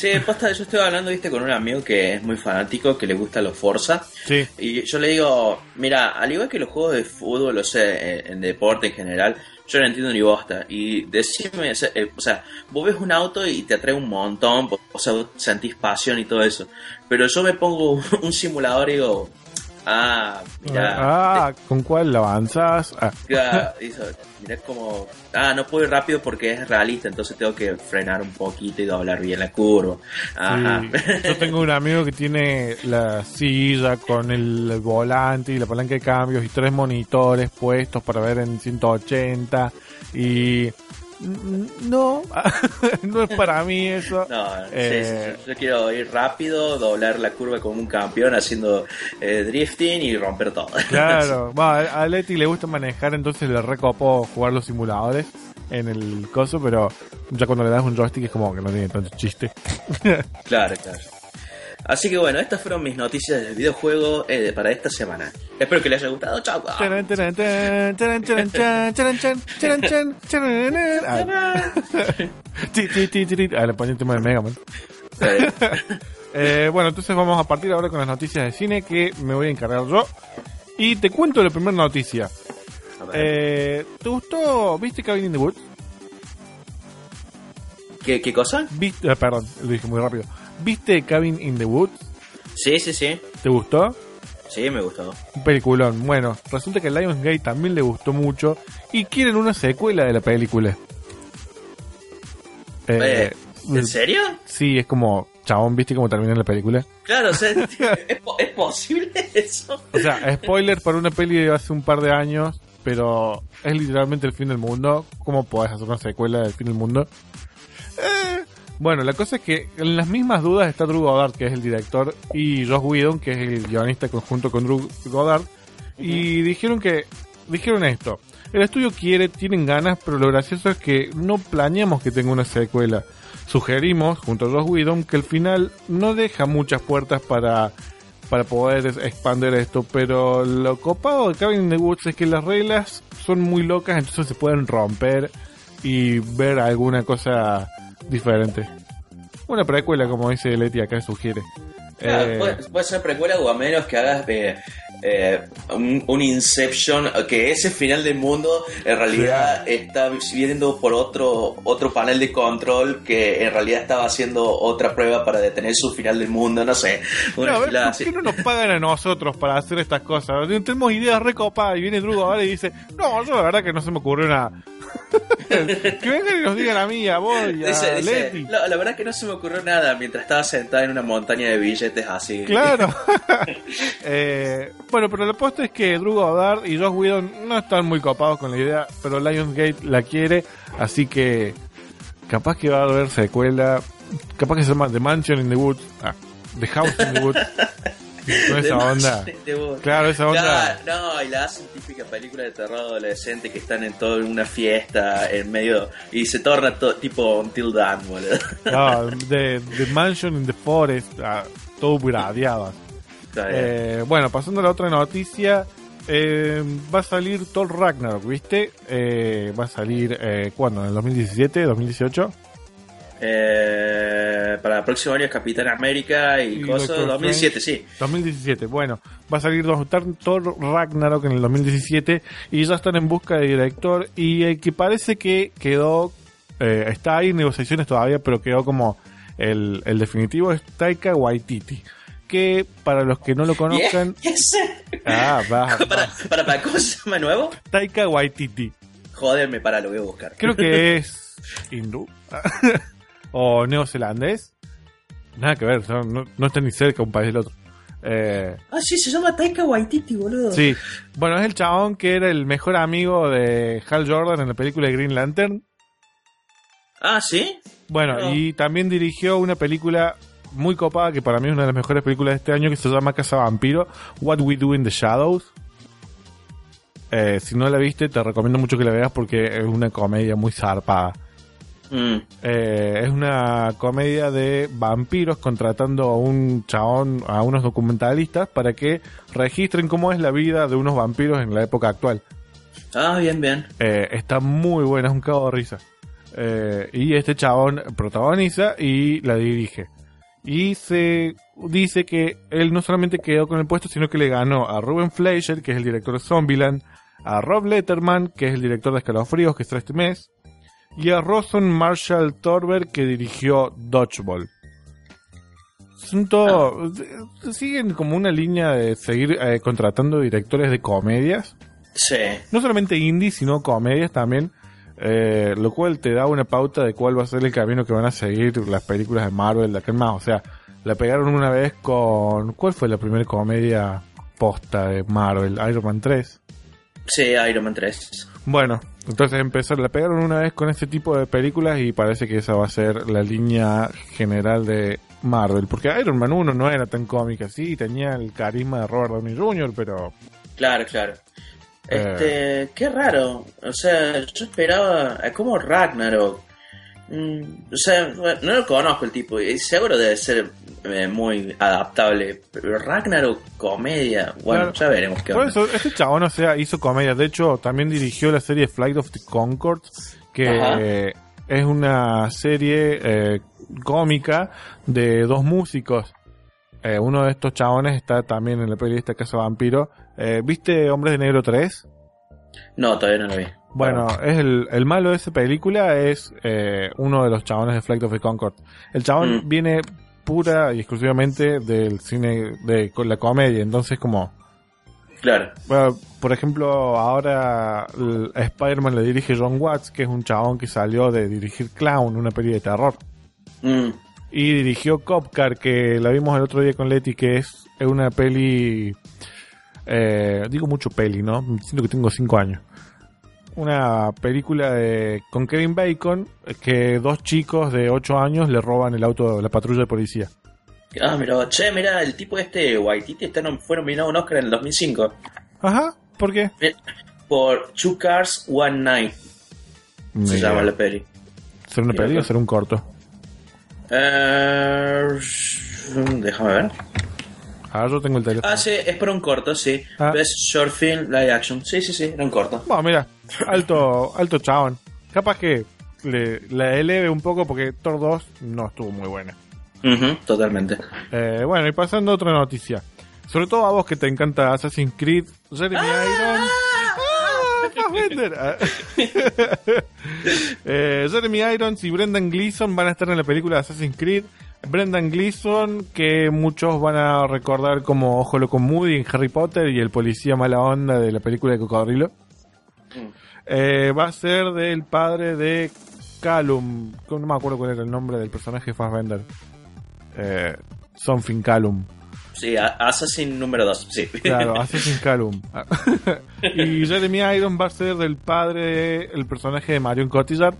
S2: Sí, posta, yo estoy hablando, viste, con un amigo que es muy fanático, que le gusta los Forza.
S1: Sí,
S2: Y yo le digo, mira, al igual que los juegos de fútbol, o sea, en, en deporte en general, yo no entiendo ni bosta. Y decime, o sea, eh, o sea, vos ves un auto y te atrae un montón, o sea, vos sentís pasión y todo eso. Pero yo me pongo un simulador y digo, ah, mira,
S1: ah, ¿con cuál avanzas? Ah,
S2: hizo- mira como, ah, no puedo ir rápido porque es realista, entonces tengo que frenar un poquito y doblar bien la curva. Ajá.
S1: sí. Yo tengo un amigo que tiene la silla con el volante y la palanca de cambios y tres monitores puestos para ver en 180 y no, no es para mí eso.
S2: No,
S1: Eh,
S2: sí, sí. yo quiero ir rápido, doblar la curva como un campeón haciendo eh, drifting y romper todo.
S1: Claro, va, a Leti le gusta manejar, entonces le recopó jugar los simuladores en el coso, pero ya cuando le das un joystick es como que no tiene tanto chiste.
S2: claro, claro. Así que bueno, estas fueron mis noticias del videojuego eh, para esta semana. Espero que les haya gustado. Chao.
S1: Ah, le ponía el tema de Mega Man.
S2: Eh,
S1: bueno, entonces vamos a partir ahora con las noticias de cine que me voy a encargar yo. Y te cuento la primera noticia. Eh, ¿Te gustó? ¿Viste Cabin in the Woods?
S2: ¿Qué, ¿Qué cosa?
S1: ¿Viste? eh, perdón, lo dije muy rápido. ¿Viste Cabin in the Woods?
S2: Sí, sí, sí.
S1: ¿Te gustó?
S2: Sí, me gustó.
S1: Un peliculón. Bueno, resulta que a Lionsgate también le gustó mucho y quieren una secuela de la película. Eh,
S2: Eh, ¿En serio?
S1: sí, es como, chabón, ¿viste cómo termina la película?
S2: Claro, o sea, ¿es, po- ¿es posible eso?
S1: O sea, spoiler para una peli de hace un par de años, pero es literalmente el fin del mundo. ¿Cómo podés hacer una secuela del fin del mundo? Eh, bueno, la cosa es que en las mismas dudas está Drew Goddard, que es el director, y Josh Whedon, que es el guionista conjunto con Drew Goddard, y dijeron que dijeron esto. El estudio quiere, tienen ganas, pero lo gracioso es que no planeamos que tenga una secuela. Sugerimos, junto a Josh Whedon, que el final no deja muchas puertas para, para poder expandir esto, pero lo copado de Cabin in the Woods es que las reglas son muy locas, entonces se pueden romper y ver alguna cosa diferente. Una precuela, como dice Leti acá sugiere.
S2: Claro,
S1: Eh,
S2: puede, puede ser precuela o a menos que hagas eh, eh, un, un Inception, que ese final del mundo en realidad está viendo por otro otro panel de control que en realidad estaba haciendo otra prueba para detener su final del mundo, no sé. Una
S1: No, a ver, ¿por qué no nos pagan a nosotros para hacer estas cosas? Tenemos ideas recopadas y viene Drugo ahora y dice, no, yo la verdad que no se me ocurrió nada. que vengan y nos digan a mí, a vos y a
S2: Dice, dice,
S1: Leti.
S2: la, la verdad que no se me ocurrió nada mientras estaba sentada en una montaña de billetes así.
S1: Claro. Eh, bueno, pero la posta es que Drew Goddard y Josh Whedon no están muy copados con la idea, pero Lionsgate la quiere, así que capaz que va a haber secuela, capaz que se llama The Mansion in the Woods, ah, The House in the Woods, con esa onda. Claro, esa onda.
S2: No, y la hacen típica película de terror adolescente que están en toda una fiesta en medio y se torna todo tipo Until Dawn, boludo.
S1: No, the, the Mansion in the Forest, ah, todo gradeado. Eh, bueno, pasando a la otra noticia, eh, va a salir Thor Ragnarok, ¿viste? Eh, va a salir, eh, ¿cuándo? ¿En el 2017, 2018?
S2: Eh, para el próximo año es Capitán América y,
S1: Y
S2: cosas.
S1: Doctor
S2: 2007, sí.
S1: 2017, bueno, va a salir Thor Thor Ragnarok en el 2017 y ya están en busca de director y el que parece que quedó, eh, está ahí en negociaciones todavía, pero quedó como el, el definitivo es Taika Waititi, que para los que no lo conozcan, ah, va,
S2: para, para, para, ¿cómo se llama nuevo?
S1: Taika Waititi.
S2: Joderme, para, lo voy a buscar.
S1: Creo que es hindú o neozelandés. Nada que ver, no, no, no está ni cerca un país del otro. Eh,
S2: Ah, sí, se llama Taika Waititi, boludo.
S1: sí, bueno, es el chabón que era el mejor amigo de Hal Jordan en la película de Green Lantern.
S2: Ah, ¿sí?
S1: Bueno,
S2: No.
S1: y también dirigió una película muy copada que para mí es una de las mejores películas de este año que se llama Casa Vampiro, What We Do in the Shadows. Eh, si no la viste, te recomiendo mucho que la veas porque es una comedia muy zarpada.
S2: Mm,
S1: Eh, es una comedia de vampiros contratando a un chabón, a unos documentalistas para que registren cómo es la vida de unos vampiros en la época actual.
S2: Ah, bien, bien.
S1: Eh, está muy buena, es un cago de risa. Eh, y este chabón protagoniza y la dirige. Y se dice que él no solamente quedó con el puesto, sino que le ganó a Ruben Fleischer, que es el director de Zombieland, a Rob Letterman, que es el director de Escalofríos, que está este mes, y a Roson Marshall Torber, que dirigió Dodgeball. Son todos, siguen como una línea de seguir eh, contratando directores de comedias
S2: Sí.
S1: no solamente indie, sino comedias también, eh, lo cual te da una pauta de cuál va a ser el camino que van a seguir las películas de Marvel de en más. O sea, la pegaron una vez con... ¿Cuál fue la primera comedia posta de Marvel? Iron Man 3.
S2: Sí, Iron Man 3.
S1: Bueno, entonces empezó, la pegaron una vez con este tipo de películas y parece que esa va a ser la línea general de Marvel. Porque Iron Man 1 no era tan cómica, sí, tenía el carisma de Robert Downey Jr., pero...
S2: Claro, claro.
S1: Eh.
S2: Este, qué raro. O sea, yo esperaba. eh, como Ragnarok. Mm, o sea, no lo conozco el tipo. Y seguro debe ser eh, muy adaptable. Pero Ragnarok, comedia. Bueno,
S1: Claro.
S2: ya veremos qué
S1: Por
S2: onda.
S1: eso, este chabón, o sea, hizo comedia. De hecho, también dirigió la serie Flight of the Concords, que eh, es una serie eh, cómica de dos músicos. Eh, uno de estos chabones está también en la esta Casa Vampiro. Eh, ¿Viste Hombres de Negro 3?
S2: No, todavía no lo vi.
S1: Bueno, es el, el malo de esa película es eh, uno de los chabones de Flight of the Concord. El chabón
S2: Mm.
S1: viene pura y exclusivamente del cine de con la comedia, entonces como
S2: Claro.
S1: bueno, por ejemplo, ahora Spider-Man le dirige John Watts, que es un chabón que salió de dirigir Clown, una peli de terror.
S2: Mm,
S1: Y dirigió Cop Car, que la vimos el otro día con Leti, que es una peli... eh, digo mucho peli, ¿no? Siento que tengo 5 años. Una película de, con Kevin Bacon, que dos chicos de 8 años le roban el auto de la patrulla de policía.
S2: Ah, mira, che, mira, el tipo este, Waititi, está nom- fue nominado a un Oscar en el 2005.
S1: Ajá, ¿por qué?
S2: Eh, Por Two Cars, One Night, se llama la peli.
S1: ¿Ser una peli o
S2: pues.
S1: ser un corto?
S2: Eh, déjame ver.
S1: Ah, yo tengo el teléfono.
S2: Ah, sí, es para un corto, sí.
S1: Ah.
S2: Best Short Film Live Action. Sí, sí, sí, era un corto.
S1: Bueno, mira, alto, alto chabón. Capaz que le, la eleve un poco porque Thor 2 no estuvo muy buena.
S2: Ujú, totalmente.
S1: Eh, bueno, y pasando a otra noticia. Sobre todo a vos que te encanta Assassin's Creed, Jeremy Irons. ¡Ah! Ah. Eh, Jeremy Irons y Brendan Gleeson van a estar en la película Assassin's Creed. Brendan Gleeson, que muchos van a recordar como Ojo Loco Moody en Harry Potter y el policía mala onda de la película de Cocodrilo. Eh, va a ser del padre de Callum. No me acuerdo cuál era el nombre del personaje de Fassbender. Eh, Something Callum.
S2: Sí, Assassin número 2, sí.
S1: Claro, Assassin's Callum. y Jeremy Irons va a ser del padre del personaje de Marion Cotillard.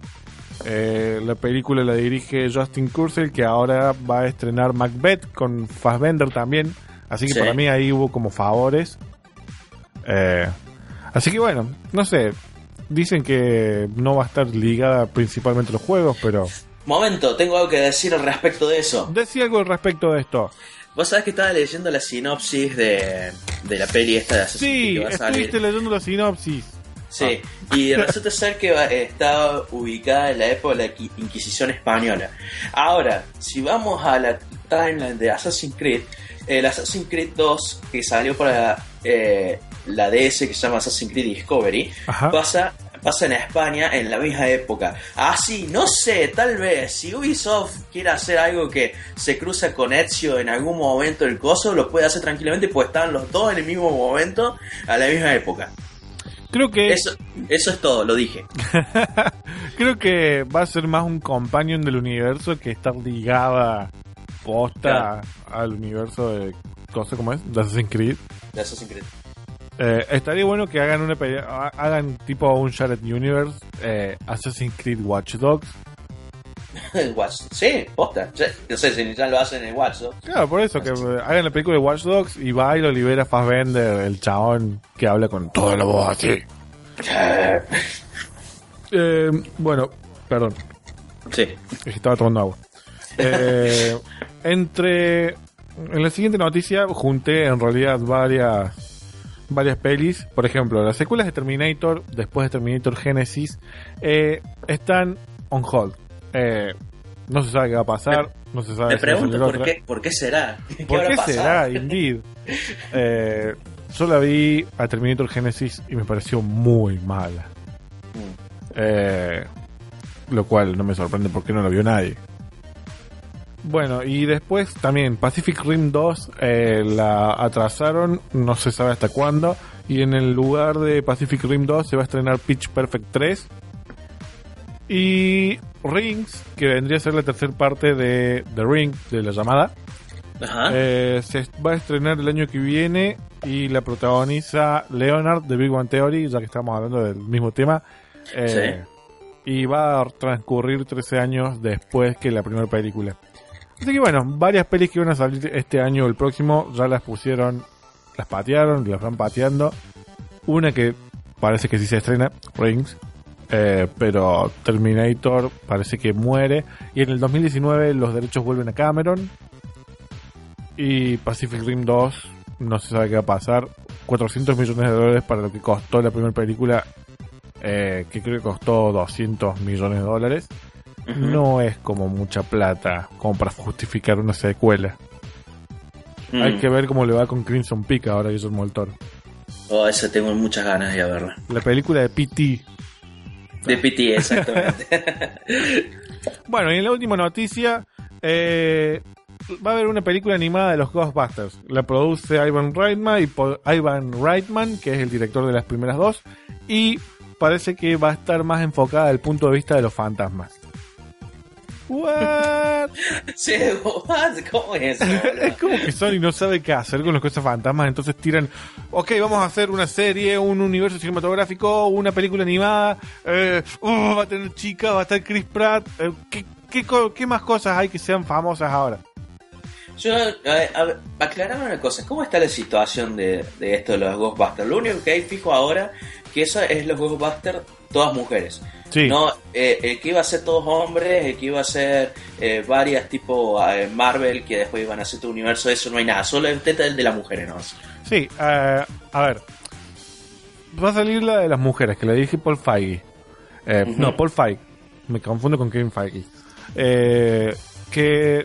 S1: Eh, la película la dirige Justin Kurzel, que ahora va a estrenar Macbeth con Fassbender también. Así que
S2: Sí.
S1: para mí ahí hubo como favores. Eh, así que bueno, no sé. Dicen que no va a estar ligada principalmente a los juegos, pero...
S2: Momento, tengo algo que decir al respecto de eso.
S1: Decí algo al respecto de esto.
S2: Vos sabés que estaba leyendo la sinopsis de, de la peli esta de Assassin's
S1: Sí,
S2: que va a salir.
S1: estuviste leyendo la sinopsis.
S2: Sí, y resulta ser que está ubicada en la época de la Qui- Inquisición Española. Ahora, si vamos a la timeline de Assassin's Creed, el Assassin's Creed 2 que salió para eh, la DS que se llama Assassin's Creed Discovery,
S1: Ajá.
S2: pasa, pasa en España en la misma época. Así, no sé, tal vez, si Ubisoft quiere hacer algo que se cruza con Ezio en algún momento del coso, lo puede hacer tranquilamente, pues están los dos en el mismo momento, a la misma época.
S1: Creo que
S2: Eso, eso es todo, lo dije.
S1: Creo que va a ser más un companion del universo que estar ligada posta al universo de cosa como es, de Assassin's Creed.
S2: De Assassin's Creed.
S1: Eh, estaría bueno que hagan una hagan tipo un Shared Universe, eh, Assassin's Creed Watch Dogs.
S2: Watch- sí, posta. No sé si ya lo hacen en Watch Dogs.
S1: Claro, por eso, que hagan la película de Watch Dogs y va y lo libera Fassbender, el chabón que habla con toda la voz así. Eh, bueno, perdón,
S2: Sí.
S1: estaba tomando agua. Eh, entre. En la siguiente noticia junté en realidad varias. Varias pelis. Por ejemplo, las secuelas de Terminator, después de Terminator Genesis, eh, están on hold. Eh, no se sabe qué va a pasar. No se sabe si va a
S2: pregunto por qué, por qué será. ¿Qué
S1: ¿Por qué
S2: pasado?
S1: será? Indeed. Eh, yo la vi a Terminator Genesis y me pareció muy mala.
S2: Mm.
S1: Eh, lo cual no me sorprende porque no lo vio nadie. Bueno, y después también Pacific Rim 2 eh, la atrasaron, no se sabe hasta cuándo. Y en el lugar de Pacific Rim 2 se va a estrenar Pitch Perfect 3. Y Rings, que vendría a ser la tercera parte de The Ring, de la llamada.
S2: Ajá.
S1: Eh, se va a estrenar el año que viene y la protagoniza Leonard de Big One Theory, ya que estamos hablando del mismo tema. Eh, Y va a transcurrir 13 años después que la primera película. Así que bueno, varias pelis que van a salir este año o el próximo ya las pusieron, las patearon, las van pateando. Una que parece que sí se estrena, Rings. Eh, pero Terminator parece que muere. Y en el 2019 los derechos vuelven a Cameron. Y Pacific Rim 2, no se sabe qué va a pasar. 400 millones de dólares para lo que costó la primera película, eh, que creo que costó 200 millones de dólares. No es como mucha plata como para justificar una secuela.
S2: Mm.
S1: Hay que ver cómo le va con Crimson Peak ahora Guillermo del Toro.
S2: Oh, esa tengo muchas ganas de ir a verla.
S1: La película de P.T.
S2: De PT, exactamente.
S1: Bueno, y en la última noticia, eh, va a haber una película animada de los Ghostbusters. La produce Ivan Reitman, y Ivan Reitman, que es el director de las primeras dos, y parece que va a estar más enfocada del punto de vista de los fantasmas. What?
S2: ¿cómo es eso?
S1: Es como que Sony no sabe qué hacer con las cosas fantasmas, entonces tiran, ok, vamos a hacer una serie, un universo cinematográfico, una película animada, eh, uh, va a tener chica, va a estar Chris Pratt, eh, ¿qué, qué, más cosas hay que sean famosas ahora?
S2: Yo, a, a ver, aclarame una cosa, ¿cómo está la situación de, de esto de los Ghostbusters? Lo único que hay fijo ahora, que eso es los Ghostbusters, todas mujeres.
S1: Sí,
S2: No, eh, el que iba a ser todos hombres, el que iba a ser eh, varias tipo eh, Marvel, que después iban a ser tu universo, eso no hay nada, solo el teta de las mujeres, ¿no?
S1: sí, eh, a ver, va a salir la de las mujeres, que la dije Paul Feige. Eh,
S2: Ujú.
S1: No, Paul Feige, me confundo con Kevin Feige. Eh, que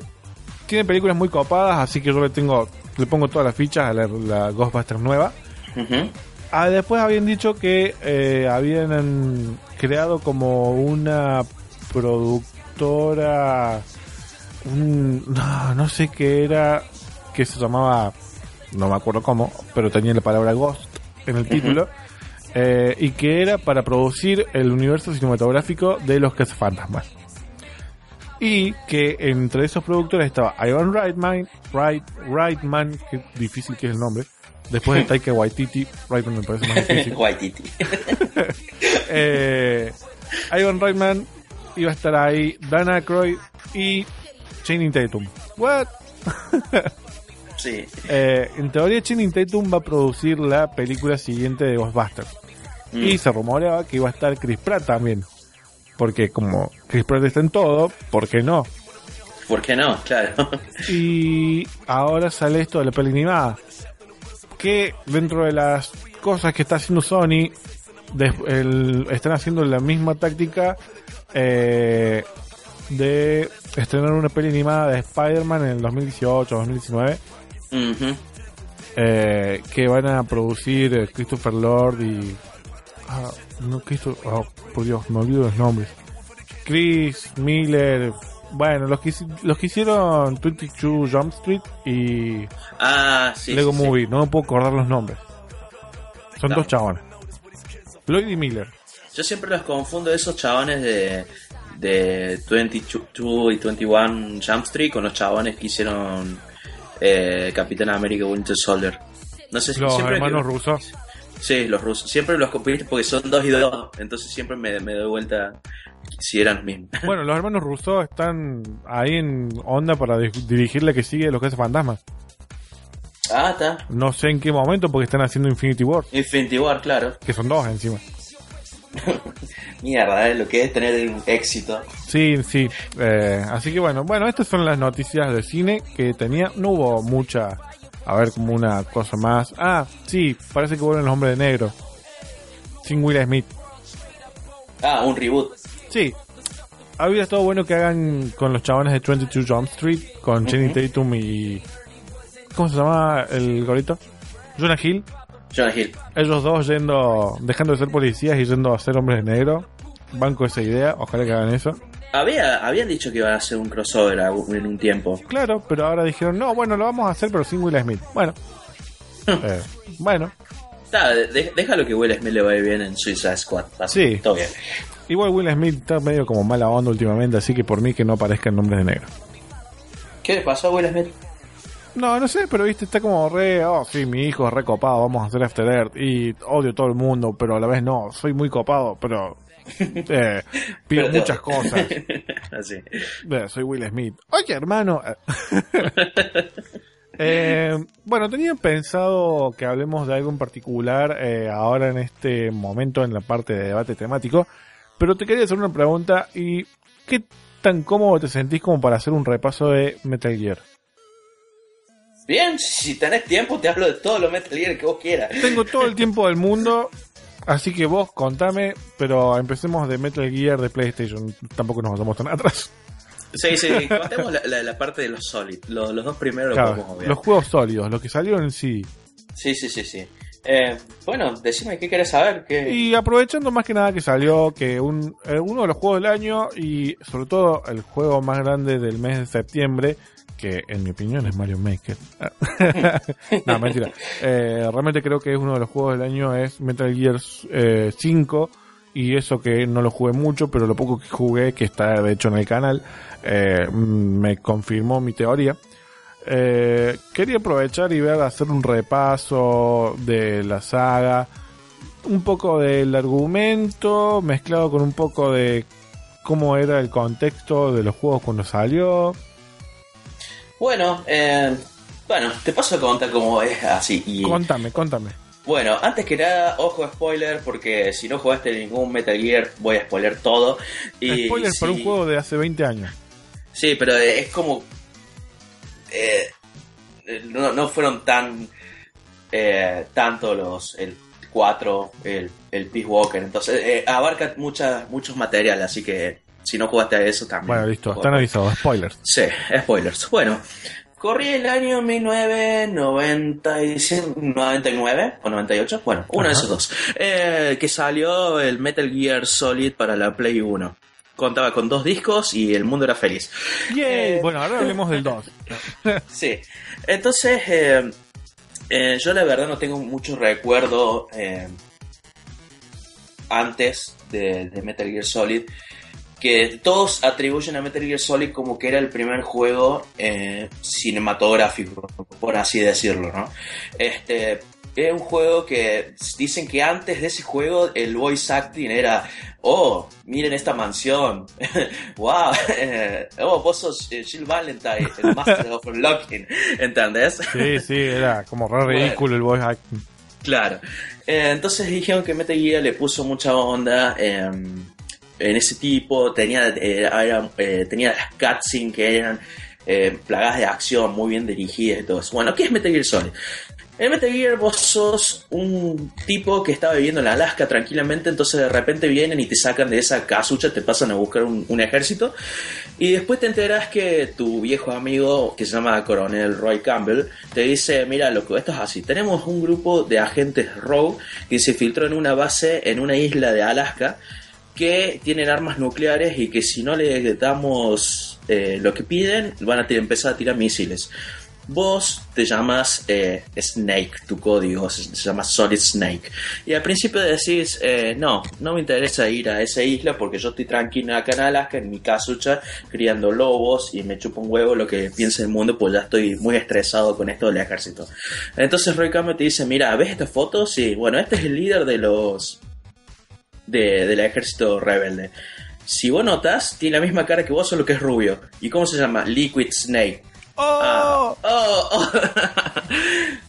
S1: tiene películas muy copadas, así que yo le tengo, le pongo todas las fichas a la, la Ghostbusters nueva.
S2: Ujú.
S1: Ah, después habían dicho que eh, habían creado como una productora, un- no, no sé qué era, que se llamaba, no me acuerdo cómo, pero tenía la palabra Ghost en el título, eh, y que era para producir el universo cinematográfico de los cazafantasmas. Y que entre esos productores estaba Ivan Reitman, Wright, Reitman, que difícil que es el nombre, después de Taika Waititi, Reitman me parece más difícil.
S2: Waititi.
S1: eh, Ivan Reitman iba a estar ahí, Dan Aykroyd y Channing Tatum. What?
S2: Sí.
S1: Eh, en teoría Channing Tatum va a producir la película siguiente de Ghostbusters.
S2: Mm.
S1: Y se rumoreaba que iba a estar Chris Pratt también. Porque como Chris Pratt está en todo, ¿por qué no?
S2: ¿Por qué no? Claro.
S1: Y ahora sale esto de la peli animada. Que dentro de las cosas que está haciendo Sony, el- están haciendo la misma táctica eh, de estrenar una peli animada de Spider-Man en el 2018 2019.
S2: Ujú.
S1: eh, que van a producir eh, Christopher Lord y. Ah, no, Christo- oh, por Dios, me olvido los nombres. Chris Miller. Bueno, los que, los que hicieron 22 Jump Street y
S2: Ah, sí.
S1: Lego
S2: sí, sí.
S1: Movie, no me puedo acordar los nombres. Son
S2: No.
S1: dos chabones. Lloyd y Miller.
S2: Yo siempre los confundo esos chabones de, de 22 y 21 Jump Street con los chabones que hicieron eh, Capitán América Winter Soldier. No sé si
S1: Los
S2: siempre
S1: hermanos
S2: que-
S1: rusos.
S2: Sí, los rusos. Siempre los compito porque son dos y dos. Entonces siempre me, me doy vuelta si eran los mismos.
S1: Bueno, los hermanos Russo están ahí en onda para di- dirigir la que sigue los Casos Fantasmas.
S2: Ah, está.
S1: No sé en qué momento porque están haciendo Infinity War,
S2: Infinity War, claro.
S1: que son dos encima.
S2: Mierda, ¿eh? lo que es tener un éxito.
S1: Sí, sí. Eh, así que bueno, bueno, estas son las noticias de cine que tenía. No hubo mucha, a ver, como una cosa más. Ah, sí, parece que vuelven los hombres de negro. Sin Will Smith.
S2: Ah, un reboot.
S1: Sí. Habría estado bueno que hagan con los chavales de 22 Jump Street, con Jenny Tatum y... ¿Cómo se llama el gorito? Jonah Hill.
S2: Jonah Hill.
S1: Ellos dos yendo, dejando de ser policías y yendo a ser hombres de negro. Banco esa idea, ojalá que hagan eso.
S2: Había, habían dicho que iban a hacer un crossover en un tiempo.
S1: Claro, pero ahora dijeron, no, bueno, lo vamos a hacer, pero sin Will Smith. Bueno. Eh, bueno,
S2: Está, de- déjalo que Will Smith le vaya bien en Suicide Squad. Así,
S1: Sí.
S2: Todo bien.
S1: Igual Will Smith está medio como mala onda últimamente, así que por mí que no aparezcan nombres de negro.
S2: ¿Qué le pasó a Will Smith?
S1: No, no sé, pero viste, está como re, oh, sí, mi hijo es re copado, vamos a hacer After Earth y odio a todo el mundo, pero a la vez no, soy muy copado, pero eh, pido muchas cosas.
S2: Así.
S1: Eh, soy Will Smith. Oye, hermano. Eh, bueno, tenía pensado que hablemos de algo en particular eh, ahora en este momento en la parte de debate temático, pero te quería hacer una pregunta y ¿qué tan cómodo te sentís como para hacer un repaso de Metal Gear?
S2: Bien, si tenés tiempo te hablo de todo lo Metal Gear que vos quieras.
S1: Tengo todo el tiempo del mundo, así que vos contame, pero empecemos de Metal Gear de PlayStation, tampoco nos vamos tan atrás.
S2: Sí, sí, contemos la, la- la parte de los Solid. Los, los dos primeros los
S1: Claro, los juegos sólidos, los que salieron en sí.
S2: Sí, sí, sí, sí. Eh, bueno, decime qué querés saber. ¿Qué...
S1: Y aprovechando más que nada que salió que un, eh, uno de los juegos del año y sobre todo el juego más grande del mes de septiembre, que en mi opinión es Mario Maker. no, mentira. Eh, realmente creo que es uno de los juegos del año es Metal Gear eh, 5 y eso que no lo jugué mucho, pero lo poco que jugué, que está de hecho en el canal, eh, me confirmó mi teoría. Eh, quería aprovechar y ver, hacer un repaso de la saga, un poco del argumento mezclado con un poco de cómo era el contexto de los juegos cuando salió.
S2: Bueno, eh, bueno, te paso a contar cómo es así. Y,
S1: Contame, contame.
S2: bueno, antes que nada, ojo spoiler, porque si no jugaste ningún Metal Gear, voy a spoiler todo. Y,
S1: Spoiler para un
S2: sí-
S1: juego de hace 20 años.
S2: Sí, pero es como. Eh, no, no fueron tan. Eh, tanto los. El 4, el, el Peace Walker. Entonces, eh, abarca muchas, muchos materiales, así que si no jugaste a eso también.
S1: Bueno, listo, están avisados, spoilers.
S2: Sí, spoilers. Bueno, corrí el año 1999 o 98, bueno, uno de esos dos, eh, que salió el Metal Gear Solid para la Play 1. Contaba con dos discos y el mundo era feliz. Eh,
S1: Bueno, ahora hablemos del 2.
S2: Sí, entonces eh, eh, yo la verdad no tengo mucho recuerdo eh, antes de, de Metal Gear Solid que todos atribuyen a Metal Gear Solid como que era el primer juego cinematográfico, por así decirlo, ¿no? Este es un juego que dicen que antes de ese juego el voice acting era, oh, miren esta mansión, wow, oh, vos sos eh, Jill Valentine, el Master of Unlocking, ¿entendés?
S1: Sí, sí, era como re ridículo el voice acting.
S2: Claro. Eh, entonces dijeron que Metal Gear le puso mucha onda eh, en ese tipo. Tenía, eh, era, tenía las cutscenes que eran eh, plagadas de acción, muy bien dirigidas y todo eso. Bueno, ¿qué es Metal Gear Solid? En Metal Gear vos sos un tipo que estaba viviendo en Alaska tranquilamente, entonces de repente vienen y te sacan de esa casucha, te pasan a buscar un, ejército y después te enteras que tu viejo amigo, que se llama Coronel Roy Campbell, te dice, mira loco, esto es así, tenemos un grupo de agentes Rogue que se filtró en una base en una isla de Alaska que tienen armas nucleares y que si no le damos eh, lo que piden, van a empezar a tirar misiles. Vos te llamas eh, Snake, tu código se, llama Solid Snake. Y al principio decís, eh, no, no me interesa ir a esa isla porque yo estoy tranquilo acá en Alaska, en mi casucha, criando lobos y me chupo un huevo lo que piensa el mundo, pues ya estoy muy estresado con esto del ejército. Entonces Roy Campbell te dice, mira, ¿ves esta foto? Sí, bueno, este es el líder de los... De, del ejército rebelde. si vos notas, tiene la misma cara que vos, solo que es rubio. ¿Y cómo se llama? Liquid Snake.
S1: ¡Oh!
S2: Ah, oh, oh.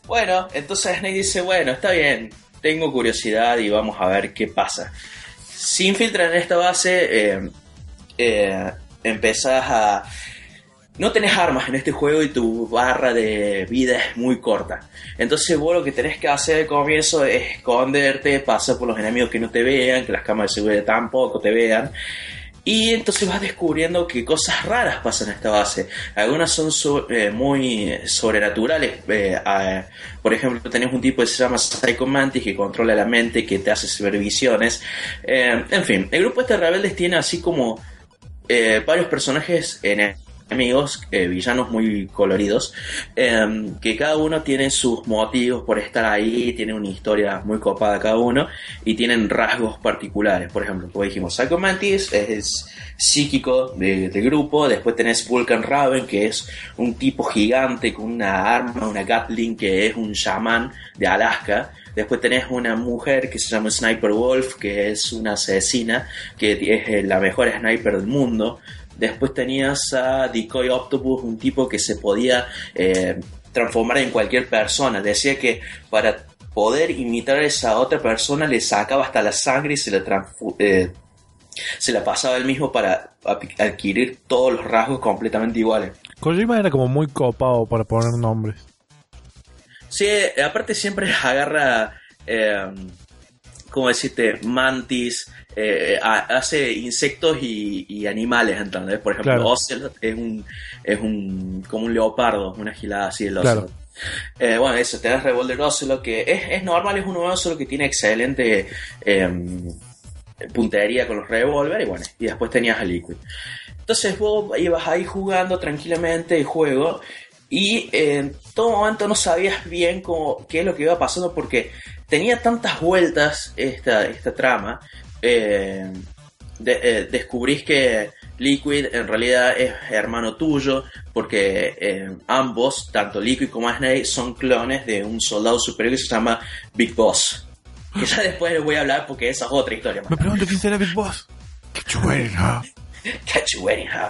S2: bueno, entonces Snake dice, bueno, está bien, tengo curiosidad y vamos a ver qué pasa. Si infiltran en esta base, eh, eh, empezás a... No tenés armas en este juego y tu barra de vida es muy corta. Entonces vos lo que tenés que hacer al comienzo es esconderte, pasar por los enemigos que no te vean, que las cámaras de seguridad tampoco te vean. Y entonces vas descubriendo que cosas raras pasan en esta base. Algunas son so- eh, muy sobrenaturales. Eh, por ejemplo, tenés un tipo que se llama Psycho Mantis que controla la mente, que te hace ver visiones. Eh, en fin, el grupo este de rebeldes tiene así como eh, varios personajes enemigos, eh, villanos muy coloridos, eh, que cada uno tiene sus motivos por estar ahí, tiene una historia muy copada cada uno y tienen rasgos particulares. Por ejemplo, como dijimos, Psycho Mantis es, psíquico de- del grupo, después tenés Vulcan Raven, que es un tipo gigante con una arma, una Gatling, que es un chamán de Alaska. Después tenés una mujer que se llama Sniper Wolf, que es una asesina, que es la mejor sniper del mundo. Después tenías a Decoy Octopus, un tipo que se podía eh, transformar en cualquier persona. Decía que para poder imitar a esa otra persona le sacaba hasta la sangre y se la, eh, se la pasaba él mismo para adquirir todos los rasgos completamente iguales.
S1: Kojima era como muy copado para poner nombres.
S2: Sí, aparte siempre agarra, eh, ¿cómo decirte? Mantis, eh, ha- hace insectos y, y animales, ¿entendés? Por ejemplo,
S1: Claro.
S2: Ocelot es un, es un, como un leopardo, una gilada así del
S1: Claro.
S2: Ocelot. Eh, bueno, eso, tenés Revolver Ocelot, que es, es normal, es un Ocelot que tiene excelente eh, puntería con los revólver, y bueno, y después tenías a Liquid. Entonces vos ibas ahí jugando tranquilamente el juego y eh, en todo momento no sabías bien cómo, qué es lo que iba pasando porque tenía tantas vueltas esta, esta trama. eh, de- eh, descubrís que Liquid en realidad es hermano tuyo porque eh, ambos, tanto Liquid como Snake, son clones de un soldado superior que se llama Big Boss. Que ya después les voy a hablar porque esa es otra historia. más
S1: Me pregunto quién será Big Boss.
S2: Catch you anyhow.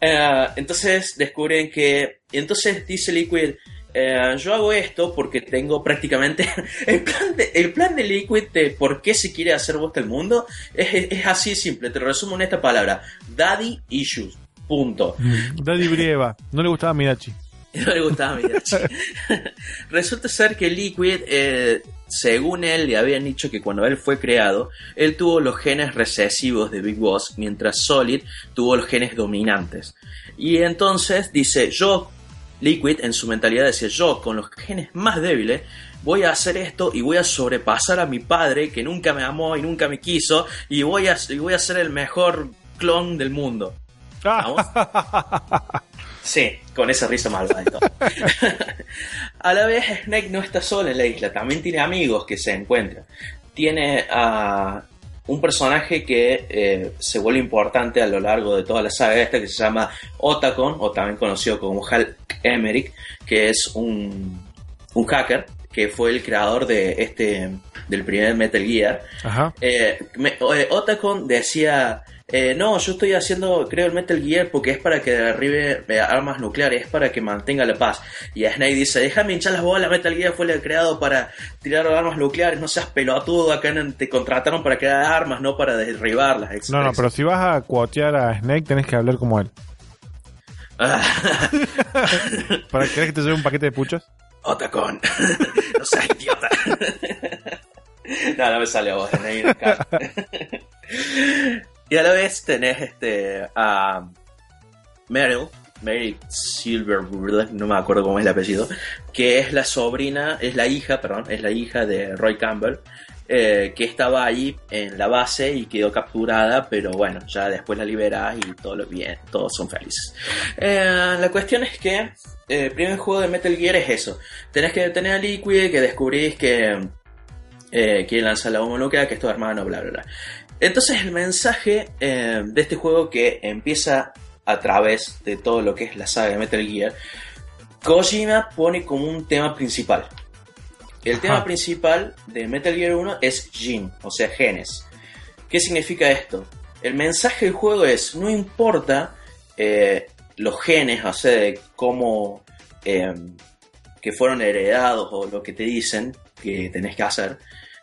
S2: Eh, entonces descubren que. Entonces dice Liquid. Eh, yo hago esto porque tengo prácticamente el plan de, el plan de Liquid de por qué se quiere hacer vuelta el mundo es, es- es así simple, te lo resumo en esta palabra, Daddy Issues, punto.
S1: Daddy Brieva. No le gustaba Mirachi.
S2: No le gustaba Mirachi. Resulta ser que Liquid, eh, según él, le habían dicho que cuando él fue creado, él tuvo los genes recesivos de Big Boss, mientras Solid tuvo los genes dominantes. Y entonces dice, yo, Liquid, en su mentalidad decía, yo con los genes más débiles, voy a hacer esto y voy a sobrepasar a mi padre, que nunca me amó y nunca me quiso, y voy a, y voy a ser el mejor clon del mundo. ¿Vamos? Sí, con esa risa malvada y todo. a la vez, Snake no está solo en la isla, también tiene amigos que se encuentran. Tiene a un personaje que eh, se vuelve importante a lo largo de toda la saga esta, que se llama Otacon, o también conocido como Hulk Emmerich, que es un, un hacker que fue el creador de este del primer Metal Gear.
S1: Ajá.
S2: Eh, me- eh, Otacon decía, eh, no, yo estoy haciendo, creo, el Metal Gear porque es para que derribe eh, armas nucleares, es para que mantenga la paz. Y Snake dice, déjame hinchar las bolas, Metal Gear fue creado para tirar armas nucleares, no seas pelotudo, acá te contrataron para crear armas, no para derribarlas. etc.
S1: No, no, pero si vas a cuotear a Snake tenés que hablar como él. ¿Para querés que te lleve un paquete de puchos?
S2: Otacon, no seas idiota. no, no me sale a vos, Snake. Y a la vez tenés este a Meryl, Meryl Silver, no me acuerdo cómo es el apellido, que es la sobrina, es la hija, perdón, es la hija de Roy Campbell, eh, que estaba ahí en la base y quedó capturada, pero bueno, ya después la liberás y todo lo bien, todos son felices. Eh, la cuestión es que eh, el primer juego de Metal Gear es eso, tenés que detener a Liquid, que descubrís que quiere lanzar la bomba nuclear, que es tu hermano, bla, bla, bla. Entonces el mensaje eh, de este juego que empieza a través de todo lo que es la saga de Metal Gear, Kojima pone como un tema principal. El tema principal de Metal Gear 1 es Jin, o sea, genes. ¿Qué significa esto? El mensaje del juego es, no importa eh, los genes, o sea, de cómo eh, que fueron heredados o lo que te dicen que tenés que hacer,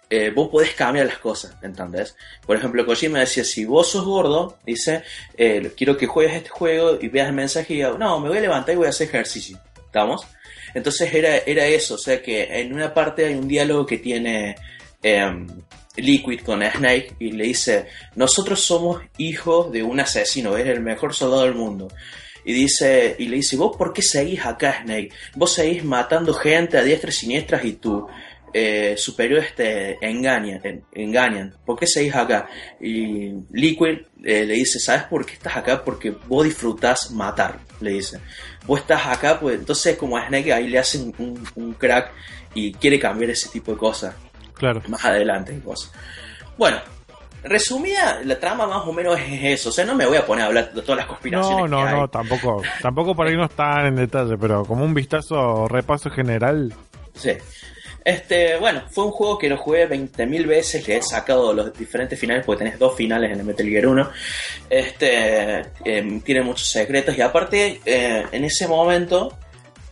S2: eh, vos podés cambiar las cosas, ¿entendés? Por ejemplo, Kojima decía, si vos sos gordo, dice, eh, quiero que juegues este juego y veas el mensaje y digas, no, me voy a levantar y voy a hacer ejercicio, ¿estamos? Entonces era, era eso, o sea que en una parte hay un diálogo que tiene em, Liquid con Snake y le dice, nosotros somos hijos de un asesino, eres el mejor soldado del mundo. Y dice, y le dice, ¿vos por qué seguís acá, Snake? Vos seguís matando gente a diestras y siniestras y tú eh, superiores te engañan, engañan. ¿Por qué seguís acá? Y Liquid eh, le dice, ¿sabes por qué estás acá? Porque vos disfrutás matar, le dice. Vos estás acá, pues entonces como a Snake ahí le hacen un, un crack y quiere cambiar ese tipo de cosas.
S1: Claro.
S2: Más adelante, cosas. Bueno, resumida, la trama más o menos es eso. O sea, no me voy a poner a hablar de todas las conspiraciones.
S1: No, no,
S2: que hay.
S1: no, tampoco, tampoco para irnos tan en detalle, pero como un vistazo, repaso general.
S2: Sí. Este, bueno, fue un juego que lo jugué 20.000 veces, le he sacado los diferentes finales, porque tenés dos finales en el Metal Gear 1. Este, eh, tiene muchos secretos y aparte, eh, en ese momento,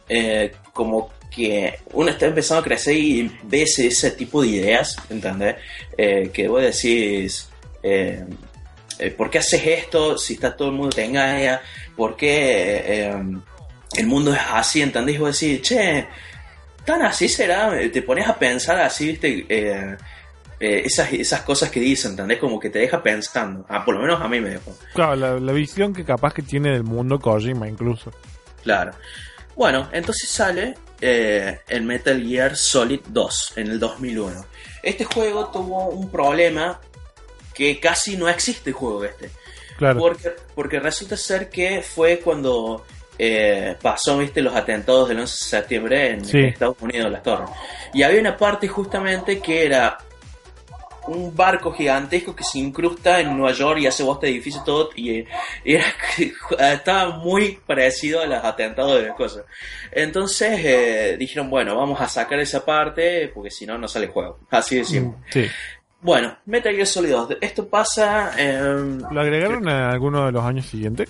S2: eh, como que uno está empezando a crecer y ves ese tipo de ideas, ¿entendés? Eh, que vos decís, ¿por qué haces esto si está todo el mundo te engaña? ¿Por qué eh, el mundo es así? ¿Entendés? Y vos decís, che, tan así será, te pones a pensar así, viste, eh, eh, esas, esas cosas que dicen, ¿entendés? Como que te deja pensando. Ah, por lo menos a mí me dejó.
S1: Claro, la, la visión que capaz que tiene del mundo Kojima incluso.
S2: Claro. Bueno, entonces sale eh, el Metal Gear Solid 2 en el 2001. Este juego tuvo un problema que casi no existe el juego este.
S1: Claro.
S2: Porque, porque resulta ser que fue cuando eh, pasó, viste, los atentados del 11 de septiembre en,
S1: Sí.
S2: Estados Unidos, las torres. Y había una parte justamente que era un barco gigantesco que se incrusta en Nueva York y hace bosta de edificios todo y, y era, estaba muy parecido a los atentados de las cosas. Entonces eh, dijeron, bueno, vamos a sacar esa parte porque si no, no sale el juego. Así de simple.
S1: Mm, Sí.
S2: Bueno, Metal Gear Solid 2. Esto pasa.
S1: ¿Lo agregaron en alguno de los años siguientes?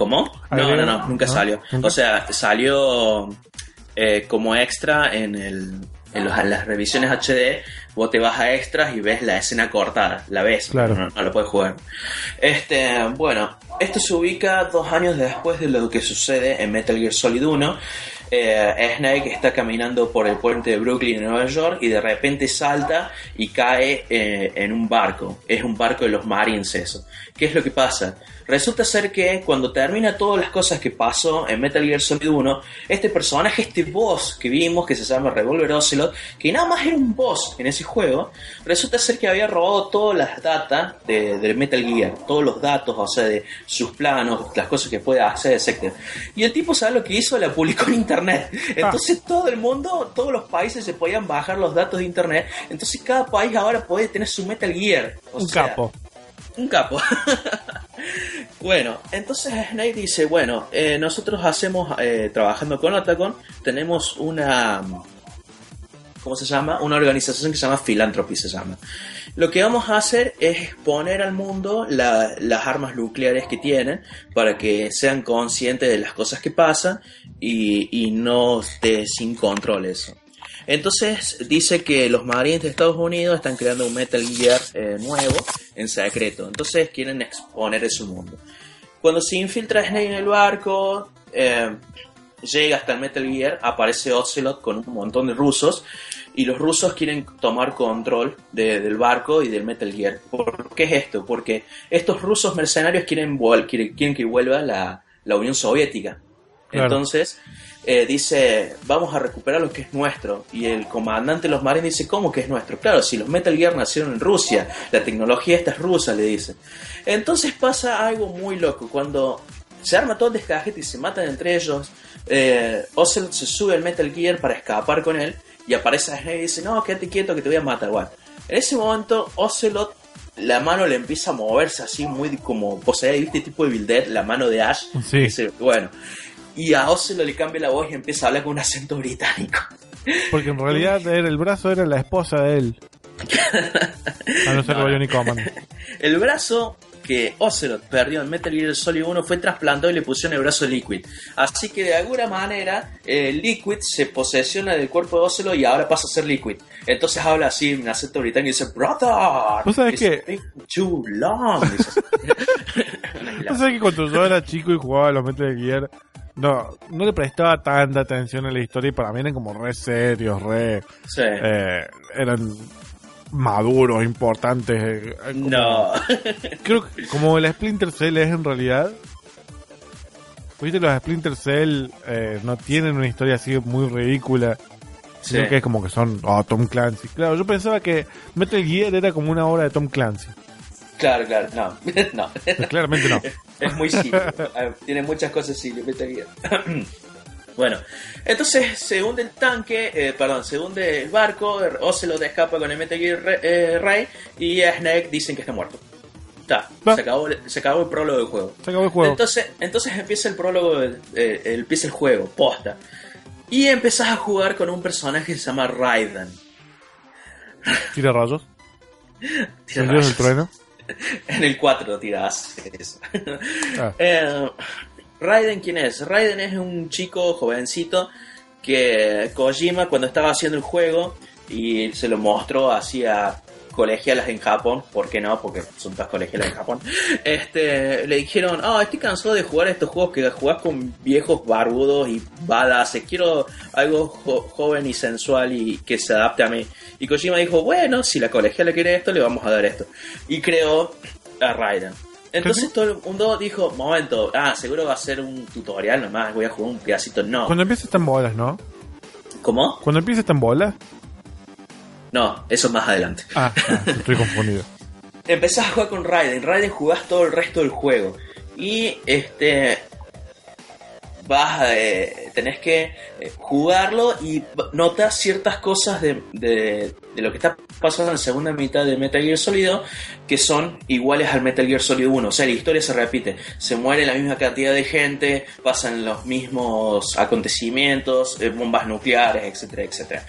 S2: ¿Cómo? No, no, no, nunca salió. O sea, salió eh, como extra en, el, en, los- en las revisiones HD. Vos te vas a extras y ves la escena cortada. La ves,
S1: Claro.
S2: no, no lo puedes jugar. Este, bueno, esto se ubica dos años después de lo que sucede en Metal Gear Solid 1. Eh, Snake está caminando por el puente de Brooklyn en Nueva York y de repente salta y cae eh, en un barco. Es un barco de los Marines eso. ¿Qué es lo que pasa? Resulta ser que cuando termina todas las cosas que pasó en Metal Gear Solid 1, este personaje, este boss que vimos, que se llama Revolver Ocelot, que nada más era un boss en ese juego, resulta ser que había robado todas las datas de, de Metal Gear, todos los datos, o sea, de sus planos, las cosas que puede hacer, etc. Y el tipo, ¿sabe lo que hizo? La publicó en internet. Entonces todo el mundo, todos los países se podían bajar los datos de internet. Entonces cada país ahora puede tener su Metal Gear. O
S1: Un
S2: sea,
S1: capo.
S2: Un capo. bueno, entonces Snake dice, bueno, eh, nosotros hacemos, eh, trabajando con Otacon, tenemos una... ¿Cómo se llama? Una organización que se llama Philanthropy, se llama. Lo que vamos a hacer es exponer al mundo la- las armas nucleares que tienen para que sean conscientes de las cosas que pasan y, y no esté sin control eso. Entonces dice que los Marines de Estados Unidos están creando un Metal Gear eh, nuevo en secreto. Entonces quieren exponer ese mundo. Cuando se infiltra Snake en el barco, eh, llega hasta el Metal Gear, aparece Ocelot con un montón de rusos y los rusos quieren tomar control de- del barco y del Metal Gear. ¿Por qué es esto? Porque estos rusos mercenarios quieren, quieren, quieren que vuelva la, la Unión Soviética.
S1: Claro.
S2: Entonces eh, dice, vamos a recuperar lo que es nuestro. Y el comandante de los marines dice, ¿cómo que es nuestro? Claro, si los Metal Gear nacieron en Rusia, la tecnología esta es rusa, le dice. Entonces pasa algo muy loco. Cuando se arma todo el descajete y se matan entre ellos, eh, Ocelot se sube al Metal Gear para escapar con él y aparece Snake y dice, no, quédate quieto que te voy a matar. Bueno, en ese momento Ocelot, la mano le empieza a moverse así muy como, vos sabés, viste tipo de Bill Dead, la mano de Ash.
S1: Sí.
S2: Dice, bueno, y a Ocelot le cambia la voz y empieza a hablar con un acento británico.
S1: Porque en realidad el brazo era la esposa de él. A no ser
S2: No.
S1: Bionic Command.
S2: El brazo que Ocelot perdió en Metal Gear Solid 1 fue trasplantado y le pusieron el brazo Liquid. Así que de alguna manera eh, Liquid se posesiona del cuerpo de Ocelot y ahora pasa a ser Liquid. Entonces habla así en acento británico y dice, Brother,
S1: ¿Vos sabés que-
S2: too long.
S1: ¿No sabes que cuando yo era chico y jugaba a los Metal Gear, no, no le prestaba tanta atención a la historia y para mí eran como re serios, re...
S2: Sí.
S1: eh, eran maduros, importantes. eh, como-
S2: no.
S1: Creo que como el Splinter Cell es en realidad... Viste, los Splinter Cell eh, no tienen una historia así muy ridícula,
S2: Sí.
S1: sino que es como que son oh, Tom Clancy. Claro, yo pensaba que Metal Gear era como una obra de Tom Clancy.
S2: Claro, claro, no. no.
S1: Claramente no.
S2: Es muy simple. Ah, Tiene muchas cosas simples, Metal Gear. Bueno, entonces se hunde el tanque, eh, perdón, se hunde el barco, Ocelot escapa con el Metal Gear eh, Ray y a Snake dicen que está muerto. Está, se acabó, el- se acabó el prólogo del juego.
S1: Se acabó el juego.
S2: Entonces, entonces empieza el prólogo, del- eh, empieza el juego, posta. Y empezás a jugar con un personaje que se llama Raiden.
S1: Tira rayos.
S2: Tira
S1: dios del
S2: rayos.
S1: trueno.
S2: En el 4 tiras eso.
S1: Ah.
S2: Eh, Raiden, ¿quién es? Raiden es un chico jovencito que Kojima cuando estaba haciendo el juego y se lo mostró así a colegialas en Japón, ¿por qué no? Porque son todas colegialas en Japón. Este, le dijeron, ah, estoy cansado de jugar estos juegos que jugás con viejos barbudos y balas, quiero algo jo- joven y sensual y que se adapte a mí. Y Kojima dijo, bueno, si la colegiala quiere esto, le vamos a dar esto. Y creó a Raiden. Entonces todo el mundo dijo, momento, ah, seguro va a ser un tutorial nomás, voy a jugar un pedacito. No.
S1: Cuando empieza están bolas, ¿no?
S2: ¿Cómo?
S1: Cuando empieza están bolas.
S2: No, eso es más adelante.
S1: Ah, ah, estoy confundido.
S2: Empezás a jugar con Raiden, Raiden jugás todo el resto del juego. Y este. Vas a. eh, tenés que eh, jugarlo y notas ciertas cosas de, de, de lo que está pasando en la segunda mitad de Metal Gear Solid 2 que son iguales al Metal Gear Solid 1. O sea, la historia se repite. Se muere la misma cantidad de gente, pasan los mismos acontecimientos, eh, bombas nucleares, etcétera, etcétera.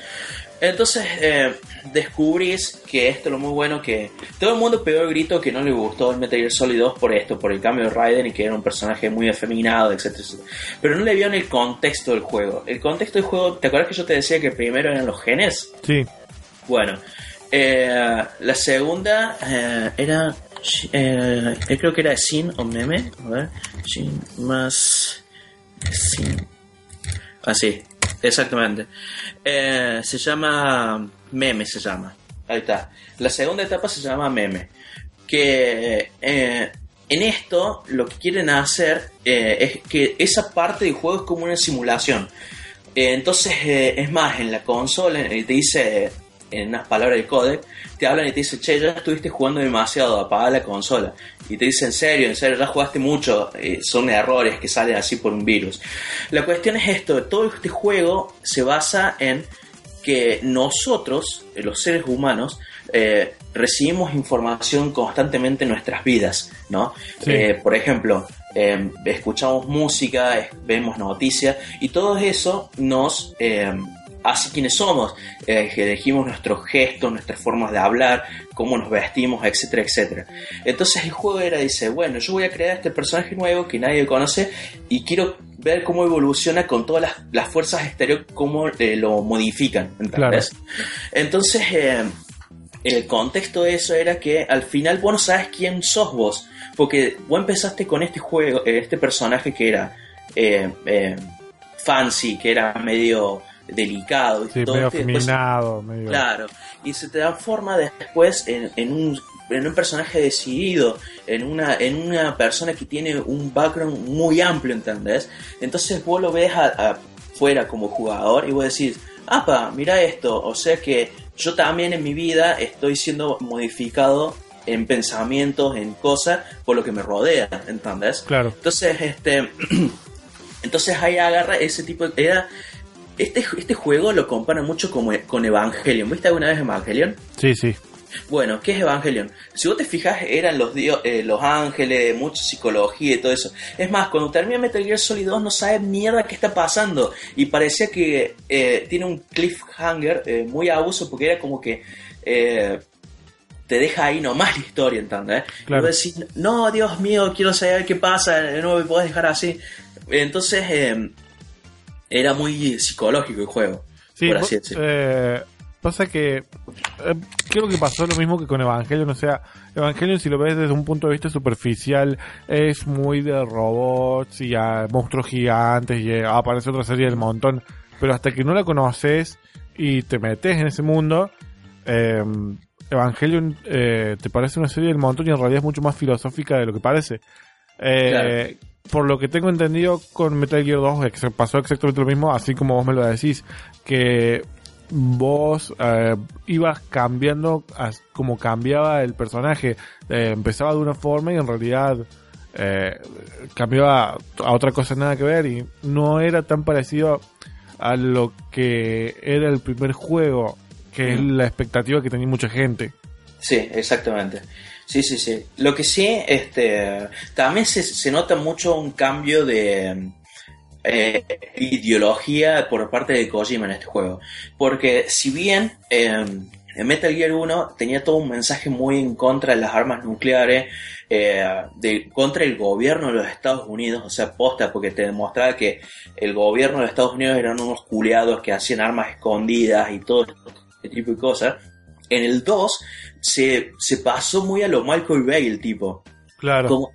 S2: Entonces eh, descubrís que esto es lo muy bueno que todo el mundo pegó el grito que no le gustó el Metal Gear Solid 2 por esto, por el cambio de Raiden y que era un personaje muy afeminado, etcétera, etcétera. Pero no le vio en el contexto del juego. El contexto del juego, ¿te acuerdas que yo te decía que primero eran los genes?
S1: Sí.
S2: Bueno, eh, la segunda eh, era, eh, creo que era Sin o Meme, a ver, Sin más Sin, así, exactamente. Eh, se llama Meme, se llama, ahí está. La segunda etapa se llama Meme, que eh, en esto lo que quieren hacer eh, es que esa parte del juego es como una simulación. Entonces, es más, en la consola te dice, en unas palabras del codec, te hablan y te dicen, che, ya estuviste jugando demasiado, apaga la consola. Y te dicen, en serio, en serio, ya jugaste mucho, eh, son errores que salen así por un virus. La cuestión es esto, todo este juego se basa en que nosotros, los seres humanos, eh, recibimos información constantemente en nuestras vidas, ¿no?
S1: Sí.
S2: Eh, por ejemplo, eh, escuchamos música, vemos noticias y todo eso nos hace quienes somos, eh, que elegimos nuestros gestos, nuestras formas de hablar, cómo nos vestimos, etcétera, etcétera. Entonces el juego era, dice, bueno, yo voy a crear este personaje nuevo que nadie conoce y quiero ver cómo evoluciona con todas las, las fuerzas exteriores, cómo eh, lo modifican, ¿entendés? Entonces, eh, el contexto de eso era que al final vos no sabes quién sos vos, porque vos empezaste con este juego, eh, este personaje que era fancy, que era medio delicado, y
S1: Sí,
S2: todo
S1: medio
S2: después-
S1: afeminado, medio...
S2: Claro, y se transforma después en, en un, en un personaje decidido, en una, en una persona que tiene un background muy amplio, ¿entendés? Entonces vos lo ves a- afuera como jugador y vos decís, apa, mira esto, o sea que yo también en mi vida estoy siendo modificado en pensamientos, en cosas, por lo que me rodea, ¿entendés?
S1: Claro.
S2: Entonces, este. Entonces ahí agarra ese tipo de. Era, este, este juego lo compara mucho como, con Evangelion. ¿Viste alguna vez Evangelion?
S1: Sí, sí.
S2: Bueno, ¿qué es Evangelion? Si vos te fijas, eran los, dio- eh, los ángeles, mucha psicología y todo eso. Es más, cuando termina Metal Gear Solid 2 no sabe mierda qué está pasando. Y parecía que eh, tiene un cliffhanger eh, muy abuso porque era como que te deja ahí nomás la historia, ¿entendés?
S1: Claro.
S2: Y vos decís, no, Dios mío, quiero saber qué pasa, no me podés dejar así. Entonces, eh, era muy psicológico el juego.
S1: Sí,
S2: por
S1: po-
S2: así decirlo.
S1: eh, pasa que eh, creo que pasó lo mismo que con Evangelion, o sea, Evangelion si lo ves desde un punto de vista superficial es muy de robots y a monstruos gigantes y eh, aparece otra serie del montón, pero hasta que no la conoces y te metes en ese mundo, eh, Evangelion eh, te parece una serie del montón y en realidad es mucho más filosófica de lo que parece. Eh, Por lo que tengo entendido con Metal Gear 2 ex- pasó exactamente lo mismo, así como vos me lo decís, que vos eh, ibas cambiando as- como cambiaba el personaje, Eh, empezaba de una forma y en realidad eh, cambiaba a otra cosa nada que ver y no era tan parecido a lo que era el primer juego, que es la expectativa que tenía mucha gente.
S2: Sí, exactamente. Sí, sí, sí. Lo que sí, este, también se, se nota mucho un cambio de eh, ideología por parte de Kojima en este juego. Porque si bien eh, en Metal Gear 1 tenía todo un mensaje muy en contra de las armas nucleares, eh, de, contra el gobierno de los Estados Unidos, o sea, posta, porque te demostraba que el gobierno de los Estados Unidos eran unos culeados que hacían armas escondidas y todo este tipo de cosas. En el 2 se, se pasó muy a lo Michael Bay el tipo.
S1: Claro.
S2: ¿Cómo,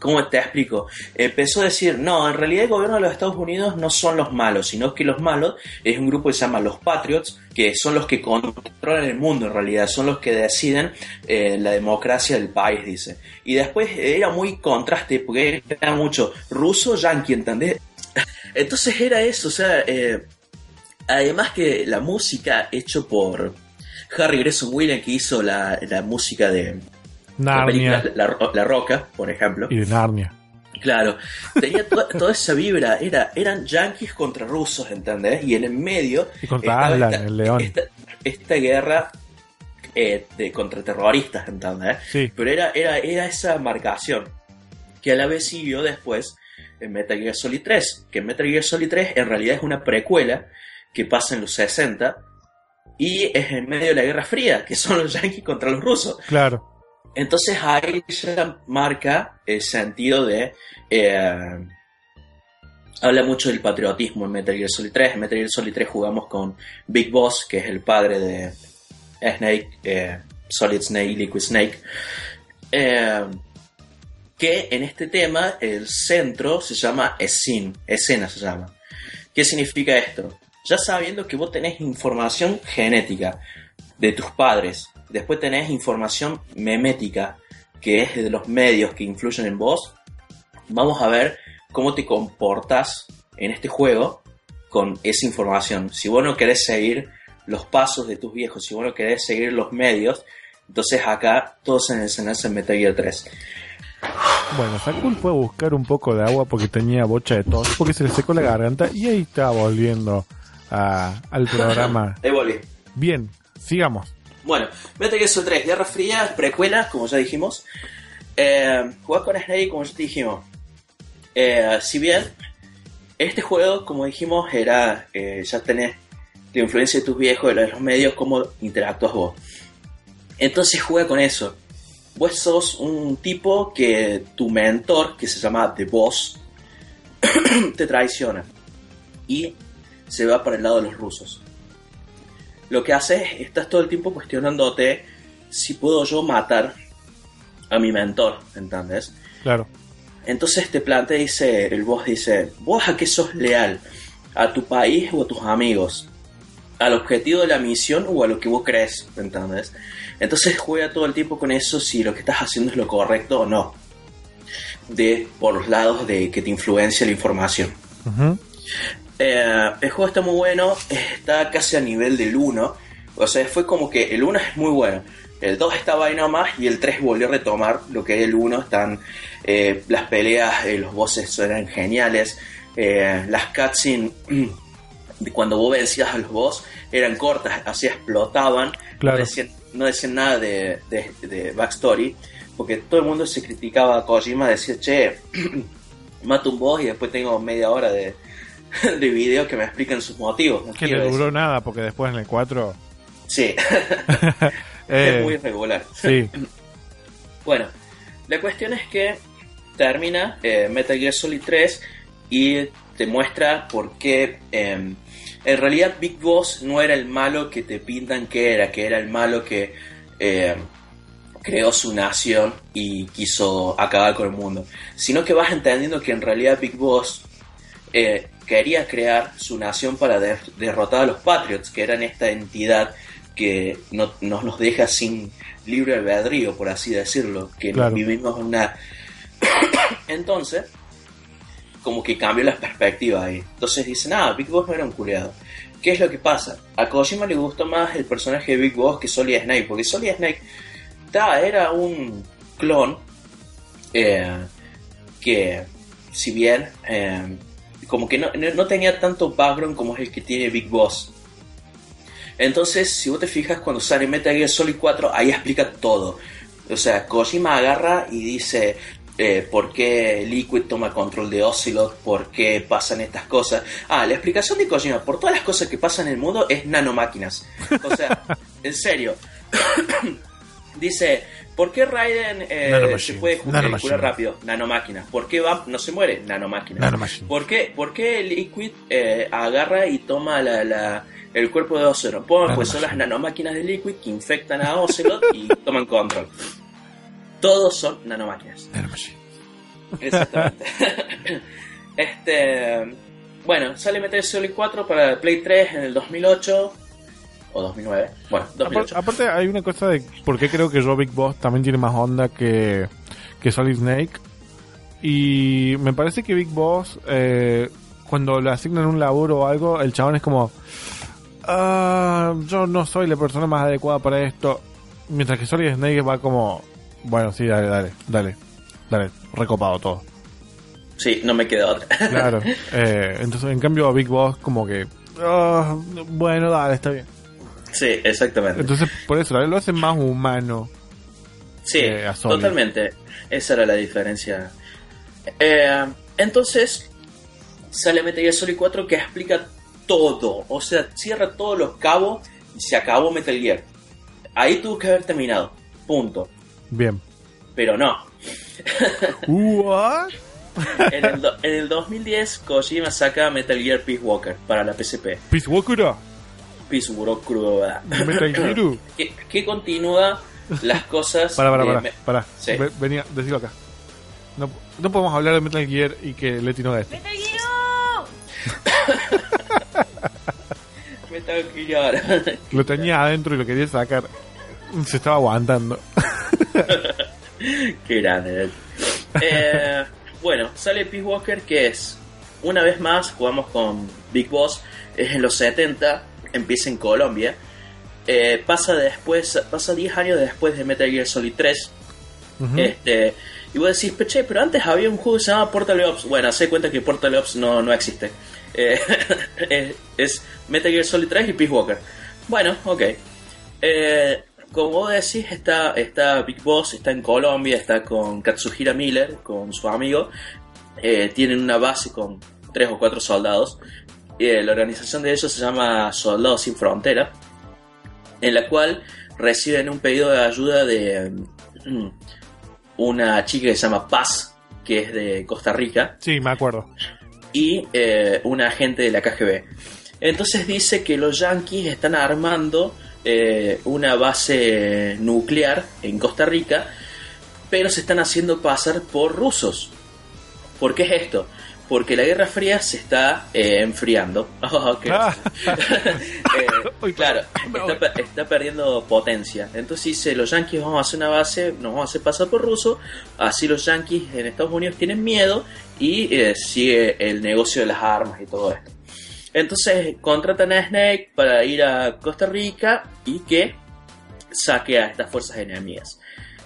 S2: cómo te explico? Empezó a decir, no, en realidad el gobierno de los Estados Unidos no son los malos, sino que los malos es un grupo que se llama los Patriots, que son los que controlan el mundo en realidad, son los que deciden eh, la democracia del país, dice. Y después era muy contraste, porque era mucho ruso-yankee, ¿entendés? Entonces era eso, o sea, eh, además que la música hecho por Harry Gresson Williams, que hizo la, la música de la
S1: Narnia.
S2: la, Ro- La Roca, por ejemplo.
S1: Y de Narnia.
S2: Claro, tenía to- toda esa vibra, era, eran yanquis contra rusos, ¿entendés? Y en el medio
S1: Y contra Aslan,
S2: esta,
S1: el león.
S2: esta, esta guerra eh, de, contra terroristas, ¿entendés?
S1: Sí.
S2: Pero era, era, era esa marcación que a la vez siguió después en Metal Gear Solid 3, que Metal Gear Solid 3 en realidad es una precuela que pasa en los 60 y es en medio de la Guerra Fría, que son los yanquis contra los rusos.
S1: Claro.
S2: Entonces ahí ya marca el sentido de... eh, habla mucho del patriotismo en Metal Gear Solid 3. En Metal Gear Solid 3 jugamos con Big Boss, que es el padre de Snake, eh, Solid Snake, Liquid Snake. Eh, que en este tema el centro se llama escene, escena se llama. ¿Qué significa esto? Ya sabiendo que vos tenés información genética de tus padres, después tenés información memética, que es de los medios que influyen en vos, vamos a ver cómo te comportas en este juego con esa información. Si vos no querés seguir los pasos de tus viejos, si vos no querés seguir los medios, entonces acá todo se desenlaza en Metal Gear 3.
S1: Bueno, Sakul fue a buscar un poco de agua porque tenía bocha de tos, porque se le secó la garganta y ahí está volviendo a- al programa. Bien, sigamos.
S2: Bueno, Metal Gear Solid 3, Guerra Fría, precuela, como ya dijimos. Eh, jugar con Snake, como ya te dijimos. Eh, si bien este juego, como dijimos, era eh, ya tenés la influencia de tus viejos, de los medios, cómo interactúas vos. Entonces juega con eso. Vos sos un tipo que tu mentor, que se llama The Boss, te traiciona. Y se va para el lado de los rusos lo que haces es estás todo el tiempo cuestionándote si puedo yo matar a mi mentor, ¿entendés?
S1: Claro.
S2: Entonces te plantea, dice, el boss dice, ¿vos a qué sos leal? ¿A tu país o a tus amigos? ¿Al objetivo de la misión o a lo que vos crees? ¿Entendés? Entonces juega todo el tiempo con eso si lo que estás haciendo es lo correcto o no. De por los lados de que te influencia la información. Eh, el juego está muy bueno, está casi a nivel del 1. O sea, fue como que el 1 es muy bueno. El 2 estaba ahí nomás y el 3 volvió a retomar lo que era el 1. Están eh, las peleas, eh, los bosses eran geniales. eh, las cutscenes, cuando vos vencías a los boss, eran cortas, así explotaban.
S1: Claro.
S2: No decían, no decían nada de, de, de backstory, porque todo el mundo se criticaba a Kojima, decía, che, mato un boss y después tengo media hora de, de video que me explican sus motivos. No
S1: Que le duró nada, porque después en el 4...
S2: Sí,
S1: eh,
S2: es muy irregular.
S1: sí,
S2: Bueno, la cuestión es que termina eh, Metal Gear Solid 3 y te muestra por qué eh, en realidad Big Boss no era el malo que te pintan que era, que era el malo que eh, creó su nación y quiso acabar con el mundo, sino que vas entendiendo que en realidad Big Boss eh, quería crear su nación para de- derrotar a los Patriots, que eran esta entidad que no, no nos deja sin libre albedrío, por así decirlo, que
S1: Claro.
S2: vivimos en una... Entonces, como que cambió la perspectiva ahí. Entonces dicen, ah, Big Boss no era un culeado. ¿Qué es lo que pasa? A Kojima le gustó más el personaje de Big Boss que Solid Snake, porque Solid Snake era un clon eh, que, si bien, eh, como que no, no- tenía tanto background como es el que tiene Big Boss. Entonces, si vos te fijas, cuando sale Metal Gear Solid 4, ahí explica todo. O sea, Kojima agarra y dice eh, por qué Liquid toma control de Ocelot, por qué pasan estas cosas. Ah, la explicación de Kojima por todas las cosas que pasan en el mundo es nanomáquinas. O sea, en serio. dice, ¿por qué Raiden eh, se puede curar rápido? Nanomáquinas. ¿Por qué Vamp no se muere?
S1: Nanomachine.
S2: ¿Por qué, por qué Liquid eh, agarra y toma la, la- el cuerpo de Ocelot? Pues, son las nanomáquinas de Liquid que infectan a Ocelot y toman control. Todos son nanomáquinas. Exactamente. este, bueno, sale Metal Solid 4 para Play 3 en el 2008 o 2009. Bueno, 2008.
S1: Apar- aparte hay una cosa de por qué creo que yo Big Boss también tiene más onda que, que Solid Snake. Y me parece que Big Boss, eh, cuando le asignan un laburo o algo, el chabón es como, "Ah, yo no soy la persona más adecuada para esto. Mientras que Solid Snake va como, bueno, sí, dale, dale, dale, dale, recopado todo.
S2: Sí, no me queda otra.
S1: Claro. Eh, entonces, en cambio, Big Boss como que, "Ah, bueno, dale, está bien.
S2: Sí, exactamente.
S1: Entonces, por eso, lo hace más humano.
S2: Sí, totalmente. Esa era la diferencia. Eh, entonces, sale Metal Gear Solid 4 que explica todo. O sea, cierra todos los cabos y se acabó Metal Gear. Ahí tuvo que haber terminado. Punto.
S1: Bien.
S2: Pero no.
S1: What?
S2: En el, do- en el 2010, Kojima saca Metal Gear Peace Walker para la PSP.
S1: Peace Walker.
S2: Peace Walker.
S1: Metal Gear.
S2: Que, que continúa las cosas.
S1: Para, para, para.
S2: Me-
S1: para.
S2: Sí.
S1: Venía, decilo acá. No, no podemos hablar de Metal Gear y que Leti no esto.
S3: ¡Metal Gear!
S2: Metal Gear.
S1: Lo tenía adentro y lo quería sacar. Se estaba aguantando.
S2: Qué grande. Eh, bueno, sale Peace Walker que es, una vez más, jugamos con Big Boss, es en los 70, empieza en Colombia, eh, pasa después, pasa 10 años después de Metal Gear Solid 3,
S1: Ujú.
S2: este, y vos decís, "Pero, che, pero antes había un juego que se llama Portal Ops, bueno, se cuenta que Portal Ops no, no existe, Eh, es, es Metal Gear Solid 3 y Peace Walker. Bueno, ok. Eh, como vos decís, está, está Big Boss, está en Colombia, está con Katsuhira Miller, con su amigo. Tienen una base con tres o cuatro soldados. Eh, la organización de ellos se llama Soldados Sin Frontera, en la cual reciben un pedido de ayuda de mm, una chica que se llama Paz, que es de Costa Rica,
S1: Sí, me acuerdo.
S2: y eh, un agente de la KGB. Entonces dice que los yanquis están armando eh, una base nuclear en Costa Rica, pero se están haciendo pasar por rusos. ¿Por qué es esto? Porque la Guerra Fría se está eh, enfriando. Oh,
S1: Ah.
S2: Eh, claro, está, per- está perdiendo potencia. Entonces dice, los yanquis vamos a hacer una base, nos vamos a hacer pasar por ruso, así los yanquis en Estados Unidos tienen miedo y eh, sigue el negocio de las armas y todo esto. Entonces contratan a Snake para ir a Costa Rica y que saque a estas fuerzas enemigas.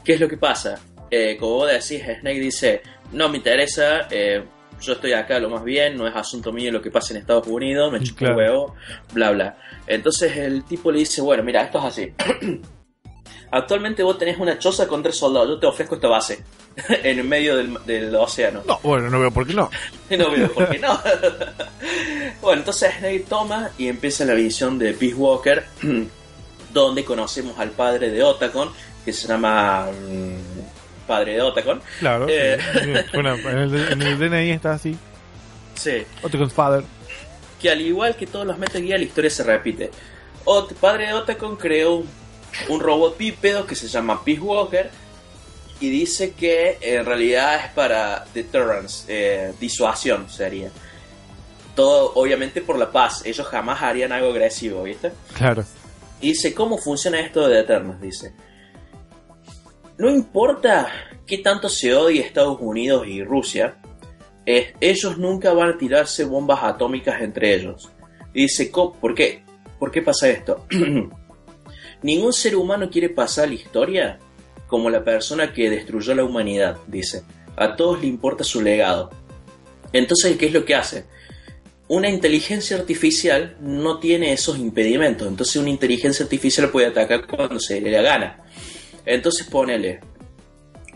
S2: ¿Qué es lo que pasa? Eh, como vos decís, Snake dice, no me interesa, eh, yo estoy acá lo más bien, no es asunto mío lo que pasa en Estados Unidos, me chupo un huevo, bla bla. Entonces el tipo le dice, bueno, mira, esto es así. Actualmente vos tenés una choza con tres soldados, yo te ofrezco esta base en el medio del, del océano.
S1: No, bueno, no veo por qué no.
S2: no veo por qué no. bueno, entonces Snake toma y empieza la visión de Peace Walker, donde conocemos al padre de Otacon, que se llama mm, padre de Otacon.
S1: Claro, sí.
S2: Eh.
S1: Bueno, en el, en el DNI está así.
S2: Sí,
S1: Otacon's father.
S2: que al igual que todos los Metal Gear, la historia se repite. Ot- padre de Otacon creó un, un robot bípedo que se llama Peace Walker y dice que en realidad es para deterrence, eh, disuasión sería. Todo obviamente por la paz, ellos jamás harían algo agresivo, ¿viste?
S1: Claro.
S2: Y dice, ¿cómo funciona esto de Eternos? Dice, no importa qué tanto se odie Estados Unidos y Rusia, ellos nunca van a tirarse bombas atómicas entre ellos. Y dice, "¿Cómo? ¿por qué? ¿Por qué pasa esto? Ningún ser humano quiere pasar la historia como la persona que destruyó la humanidad, dice. A todos le importa su legado. Entonces, ¿qué es lo que hace? Una inteligencia artificial no tiene esos impedimentos. Entonces, una inteligencia artificial puede atacar cuando se le da gana. Entonces, ponele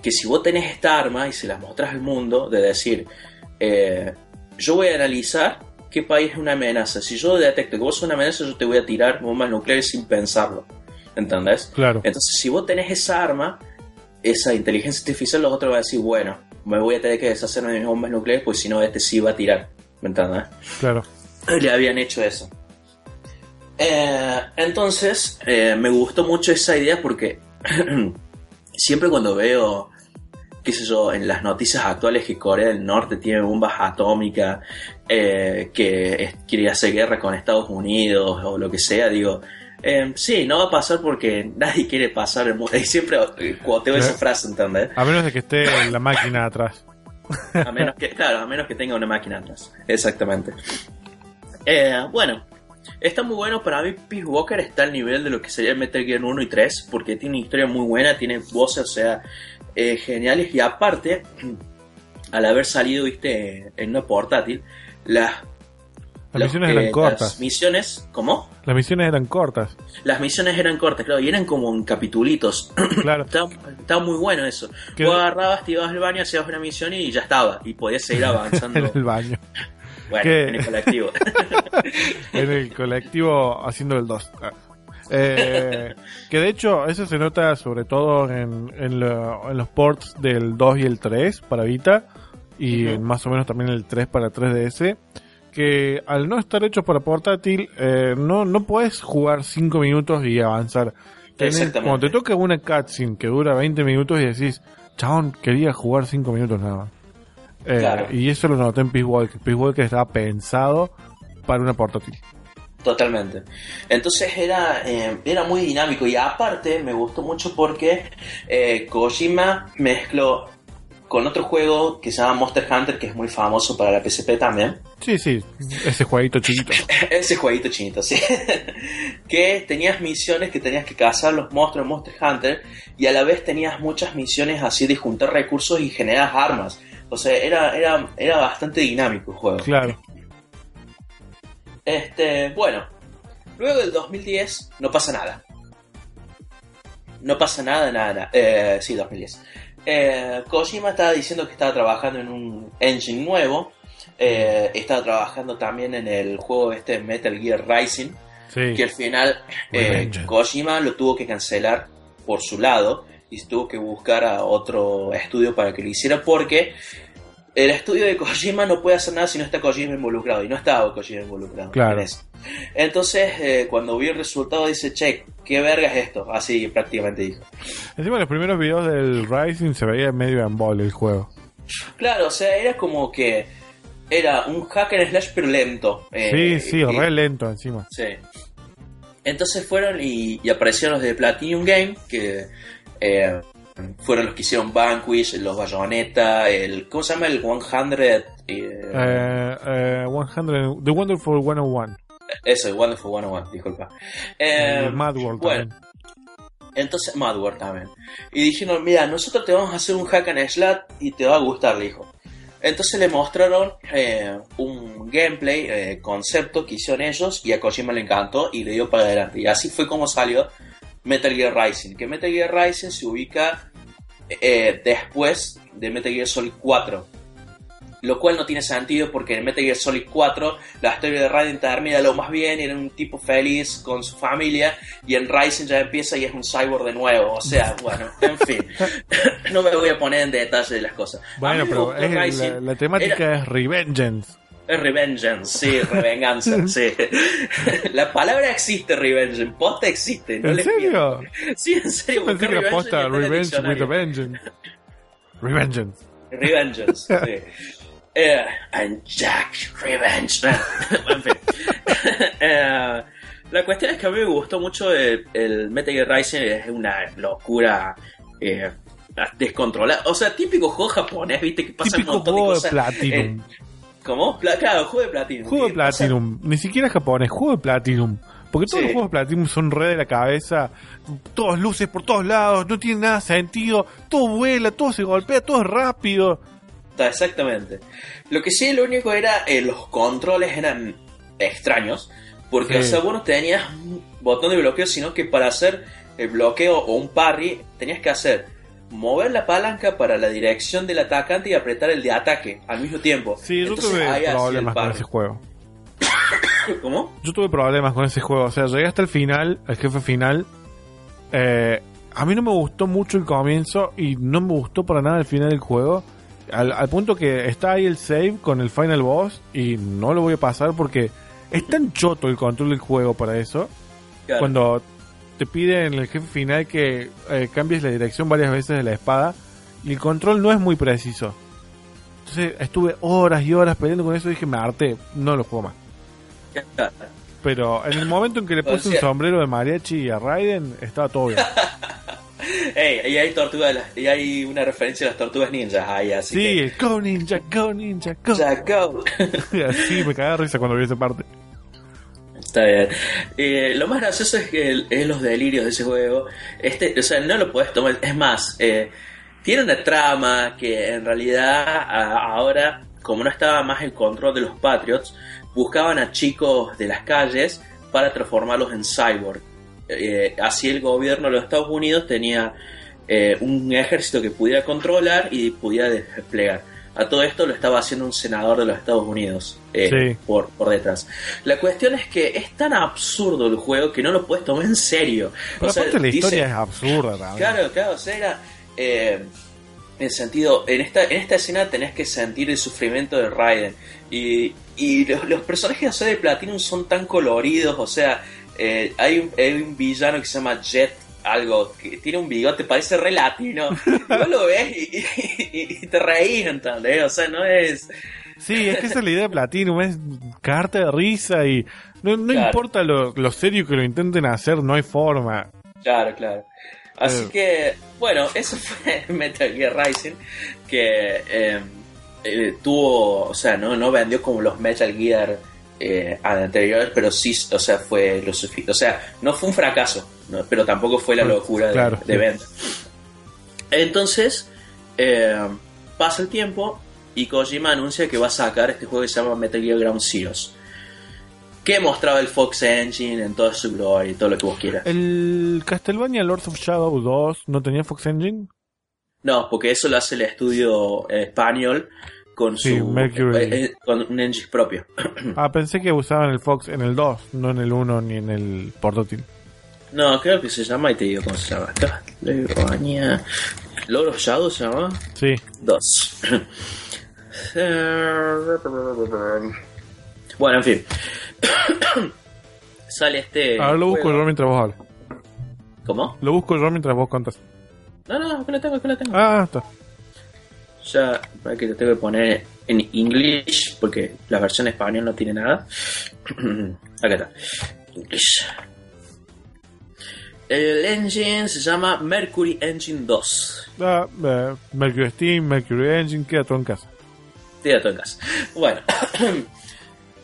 S2: que si vos tenés esta arma y se la mostrás al mundo, de decir, eh, yo voy a analizar qué país es una amenaza. Si yo detecto que vos sos una amenaza, yo te voy a tirar bombas nucleares sin pensarlo. ¿Entendés?
S1: Claro.
S2: Entonces, si vos tenés esa arma, esa inteligencia artificial, los otros van a decir, bueno, me voy a tener que deshacerme de mis bombas nucleares, pues si no, este sí va a tirar. ¿Me entendés?
S1: Claro.
S2: Le habían hecho eso. Eh, entonces, eh, me gustó mucho esa idea porque siempre cuando veo, qué sé yo, en las noticias actuales que Corea del Norte tiene bombas atómicas, eh, que quiere hacer guerra con Estados Unidos o lo que sea, digo, eh, sí, no va a pasar porque nadie quiere pasar el mundo. Y siempre eh, cuoteo esa
S1: ¿Eh?
S2: frase, ¿entendés?
S1: A menos de que esté en la máquina atrás.
S2: A menos que, claro, a menos que tenga una máquina atrás. Exactamente. Eh, bueno, está muy bueno. Para mí, Peace Walker está al nivel de lo que sería Metal Gear 1 y 3, porque tiene una historia muy buena, tiene voces, o sea, eh, geniales. Y aparte, al haber salido, viste, en una portátil, las.
S1: Las
S2: los-
S1: misiones eran cortas.
S2: Las misiones, ¿cómo?
S1: Las misiones eran cortas.
S2: Las misiones eran cortas, claro, y eran como en capitulitos.
S1: Claro.
S2: Estaba, muy bueno eso. Vos agarrabas, te ibas al baño, hacías una misión y ya estaba. Y podías seguir avanzando.
S1: en el baño.
S2: Bueno,
S1: ¿Qué?
S2: en el colectivo.
S1: en el colectivo haciendo el 2. Eh, que de hecho, eso se nota sobre todo en, en, lo- en los ports del 2 y el 3 para Vita, y
S2: Ujú.
S1: en más o menos también el 3 para 3DS. Que al no estar hecho para portátil, eh, no, no puedes jugar 5 minutos y avanzar. Tenés- cuando te toca una cutscene que dura 20 minutos y decís, chabón, quería jugar 5 minutos nada más. Eh,
S2: Claro.
S1: Y eso lo noté en Peace Walker. Peace Walker estaba pensado para una portátil.
S2: Totalmente. Entonces era, eh, era muy dinámico y aparte me gustó mucho porque eh, Kojima mezcló con otro juego que se llama Monster Hunter, que es muy famoso para la PSP también.
S1: Sí, sí, ese jueguito chiquito.
S2: Ese jueguito chinito, sí. que tenías misiones que tenías que cazar los monstruos en Monster Hunter y a la vez tenías muchas misiones así de juntar recursos y generar armas. O sea, era, era, era bastante dinámico el juego.
S1: Claro.
S2: Este, bueno, luego del 2010 no pasa nada. No pasa nada, nada, nada. Eh, sí, 2010. Eh, Kojima estaba diciendo que estaba trabajando en un engine nuevo. Eh, estaba trabajando también en el juego este Metal Gear Rising.
S1: Sí.
S2: Que al final eh. Kojima lo tuvo que cancelar por su lado. Y tuvo que buscar a otro estudio para que lo hiciera. Porque el estudio de Kojima no puede hacer nada si no está Kojima involucrado. Y no estaba Kojima involucrado.
S1: Claro.
S2: en. Entonces, eh, cuando vi el resultado, dice, che, ¿qué verga es esto? Así prácticamente dijo.
S1: Encima los primeros videos del Rising se veía medio en bol el juego.
S2: Claro, o sea, era como que era un hacker slash pero lento.
S1: sí,
S2: Eh,
S1: sí,
S2: y-
S1: re lento encima.
S2: Sí. Entonces fueron y, y aparecieron los de Platinum Game, que eh, fueron los que hicieron Vanquish, los Bayonetta, el. ¿Cómo se llama? El 100. eh,
S1: Eh, eh, 100, The Wonderful 101.
S2: Eso, el Wonderful 101, disculpa. Eh,
S1: el Mad World
S2: bueno,
S1: también.
S2: entonces Mad World también. Y dijeron, mira, nosotros te vamos a hacer un hack and slash y te va a gustar, le dijo. Entonces le mostraron eh, un gameplay, eh, concepto que hicieron ellos y a Kojima le encantó y le dio para adelante. Y así fue como salió Metal Gear Rising. Que Metal Gear Rising se ubica eh, después de Metal Gear Solid 4. Lo cual no tiene sentido porque en Metal Gear Solid 4 la historia de Raiden termina lo más bien, era un tipo feliz con su familia, y en Rising ya empieza y es un cyborg de nuevo. O sea, bueno, en fin. no me voy a poner en detalle de las cosas.
S1: Bueno, pero la, temática
S2: Era-
S1: es Revengeance.
S2: Revengeance, sí, revenganza, sí. La palabra existe, Revengeance, posta existe. No
S1: ¿En
S2: les
S1: serio?
S2: Sí, en serio.
S1: Yo pensé
S2: busqué
S1: que era
S2: Revengeance
S1: posta Revenge with a. Vengeance. Revengeance.
S2: Revengeance, sí. Eh, and Jack Revenge. en fin. Eh, la cuestión es que a mí me gustó mucho el, el Metal Gear Rising, es una locura eh, descontrolada. O sea, típico juego japonés, viste, que pasa un
S1: Típico
S2: montón de cosas.
S1: Platinum.
S2: eh, ¿Cómo? Pla- claro, juego de Platinum.
S1: Juego de Platinum. Ni siquiera japonés, juego de Platinum. Porque todos
S2: Sí.
S1: los juegos de Platinum son re de la cabeza. Todos luces por todos lados, no tiene nada de sentido. Todo vuela, todo se golpea, todo es rápido.
S2: Está, Exactamente. Lo que sí, lo único era eh, los controles eran extraños. Porque,
S1: Sí.
S2: o sea, vos no tenías un botón de bloqueo, sino que para hacer el bloqueo o un parry, tenías que hacer mover la palanca para la dirección del atacante y apretar el de ataque al mismo tiempo.
S1: Sí, yo tuve problemas con ese juego.
S2: ¿Cómo?
S1: Yo tuve problemas con ese juego. O sea, llegué hasta el final, el jefe final. Eh, a mí no me gustó mucho el comienzo y no me gustó para nada el final del juego. Al, al punto que está ahí el save con el final boss y no lo voy a pasar porque es tan choto el control del juego para eso.
S2: Claro.
S1: Cuando te pide en el jefe final que eh, cambies la dirección varias veces de la espada y el control no es muy preciso. Entonces estuve horas y horas peleando con eso y dije, me harté, no lo juego más. Pero en el momento en que le
S2: O
S1: puse un sombrero de mariachi a Raiden, estaba todo bien.
S2: Ey, y hay tortugas, y hay una referencia a las tortugas ninjas ahí, así
S1: Sí, go ninja, go ninja, go.
S2: que... Ya, go.
S1: Así me cagaba de risa cuando vi esa parte.
S2: Está bien. Eh, lo más gracioso es que es los delirios de ese juego. Este, o sea, no lo puedes tomar. Es más, eh, tiene una trama que en realidad ahora, como no estaba más el control de los Patriots, buscaban a chicos de las calles para transformarlos en cyborg. Eh, así el gobierno de los Estados Unidos tenía eh, un ejército que pudiera controlar y pudiera desplegar. A todo esto lo estaba haciendo un senador de los Estados Unidos eh,
S1: Sí.
S2: por, por detrás. La cuestión es que es tan absurdo el juego que no lo puedes tomar en serio.
S1: Pero
S2: O sea,
S1: la
S2: dice-
S1: historia es absurda también.
S2: Claro, claro, o sea, era. eh, en sentido, en esta, en esta escena tenés que sentir el sufrimiento de Raiden. Y, y los, los personajes o sea, de Platinum son tan coloridos, o sea, eh, hay, un, hay un villano que se llama Jet, algo, que tiene un bigote, parece re latino. vos lo ves y, y- y te reís, ¿entendés? O sea, no es.
S1: Sí, es que esa es la idea de Platinum, es cagarte de risa y no, no
S2: Claro.
S1: importa lo, lo serio que lo intenten hacer, no hay forma.
S2: Claro, claro. Así
S1: Eh.
S2: que, bueno, eso fue Metal Gear Rising, que eh, eh, tuvo, o sea, no, no vendió como los Metal Gear eh, anteriores, pero sí, o sea, fue lo suficiente. O sea, no fue un fracaso, ¿no? pero tampoco fue la locura de,
S1: claro,
S2: de venta. Entonces, eh, pasa el tiempo y Kojima anuncia que va a sacar este juego que se llama Metal Gear Ground Zeroes. Que mostraba el Fox Engine en toda su gloria y todo lo que vos quieras.
S1: ¿El Castlevania Lords of Shadow 2 no tenía Fox Engine?
S2: No, porque eso lo hace el estudio eh, español con
S1: Sí,
S2: su
S1: Mercury.
S2: eh, eh, con un engine propio.
S1: Ah, pensé que usaban el Fox en el 2, no en el 1 ni en el portátil.
S2: No, creo que se llama y te digo cómo se llama. Castlevania Lord of Shadow se llama
S1: Sí,
S2: 2. bueno, en fin. Sale este.
S1: ahora lo busco
S2: juego.
S1: yo mientras vos hablas.
S2: ¿Cómo?
S1: Lo busco yo mientras vos contas.
S2: No, no, acá lo tengo, acá lo tengo.
S1: Ah, está.
S2: Ya, para que te tengo que poner en English, porque la versión en español no tiene nada. Acá está. English. El engine se llama Mercury Engine 2.
S1: Ah, eh, Mercury Steam, Mercury Engine, queda todo en casa.
S2: Tira todo en casa. Bueno.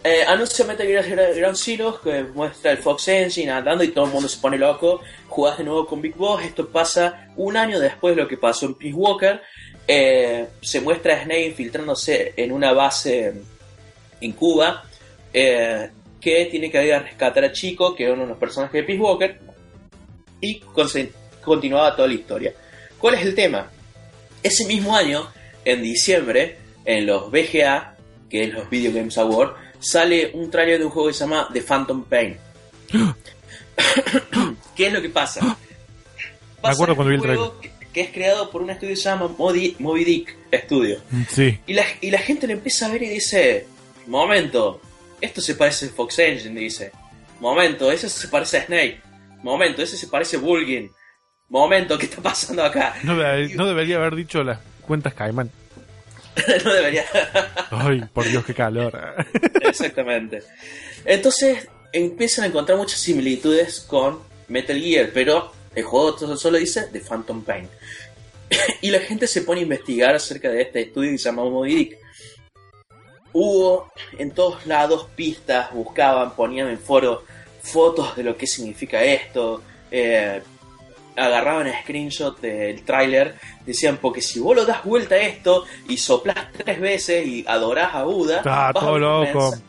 S2: Eh, anuncia Metal Gear Ground Zero que muestra el Fox Engine andando y todo el mundo se pone loco. Jugás de nuevo con Big Boss. Esto pasa un año después de lo que pasó en Peace Walker. Eh, se muestra a Snake infiltrándose en una base en Cuba. eh, que tiene que ir a rescatar a Chico, que es uno de los personajes de Peace Walker. y continuaba toda la historia. ¿Cuál es el tema? Ese mismo año, en diciembre, en los VGA, que es los Video Games Awards, sale un trailer de un juego que se llama The Phantom Pain. ¿Qué es lo que pasa? Pasa
S1: acuerdo
S2: en
S1: cuando vi el
S2: que, que es creado por un estudio que se llama Modi- Moby Dick Studio.
S1: Sí.
S2: Y la, y la gente lo empieza a ver y dice, momento, esto se parece a Fox Engine, dice. Momento, ese se parece a Snake. Momento, ese se parece a Bulgin. Momento, ¿qué está pasando acá?
S1: No, no debería haber dicho las cuentas Caimán.
S2: no debería.
S1: Ay, por Dios, qué calor.
S2: Exactamente. Entonces empiezan a encontrar muchas similitudes con Metal Gear, pero el juego solo dice The Phantom Pain. y la gente se pone a investigar acerca de este estudio que se llama Moby Dick. Hubo en todos lados pistas, buscaban, ponían en foro fotos de lo que significa esto, eh, agarraban screenshot del tráiler, decían, porque si vos lo das vuelta a esto y soplás tres veces y adorás a Buda,
S1: Ah,
S2: vas
S1: todo loco.
S2: mensaje.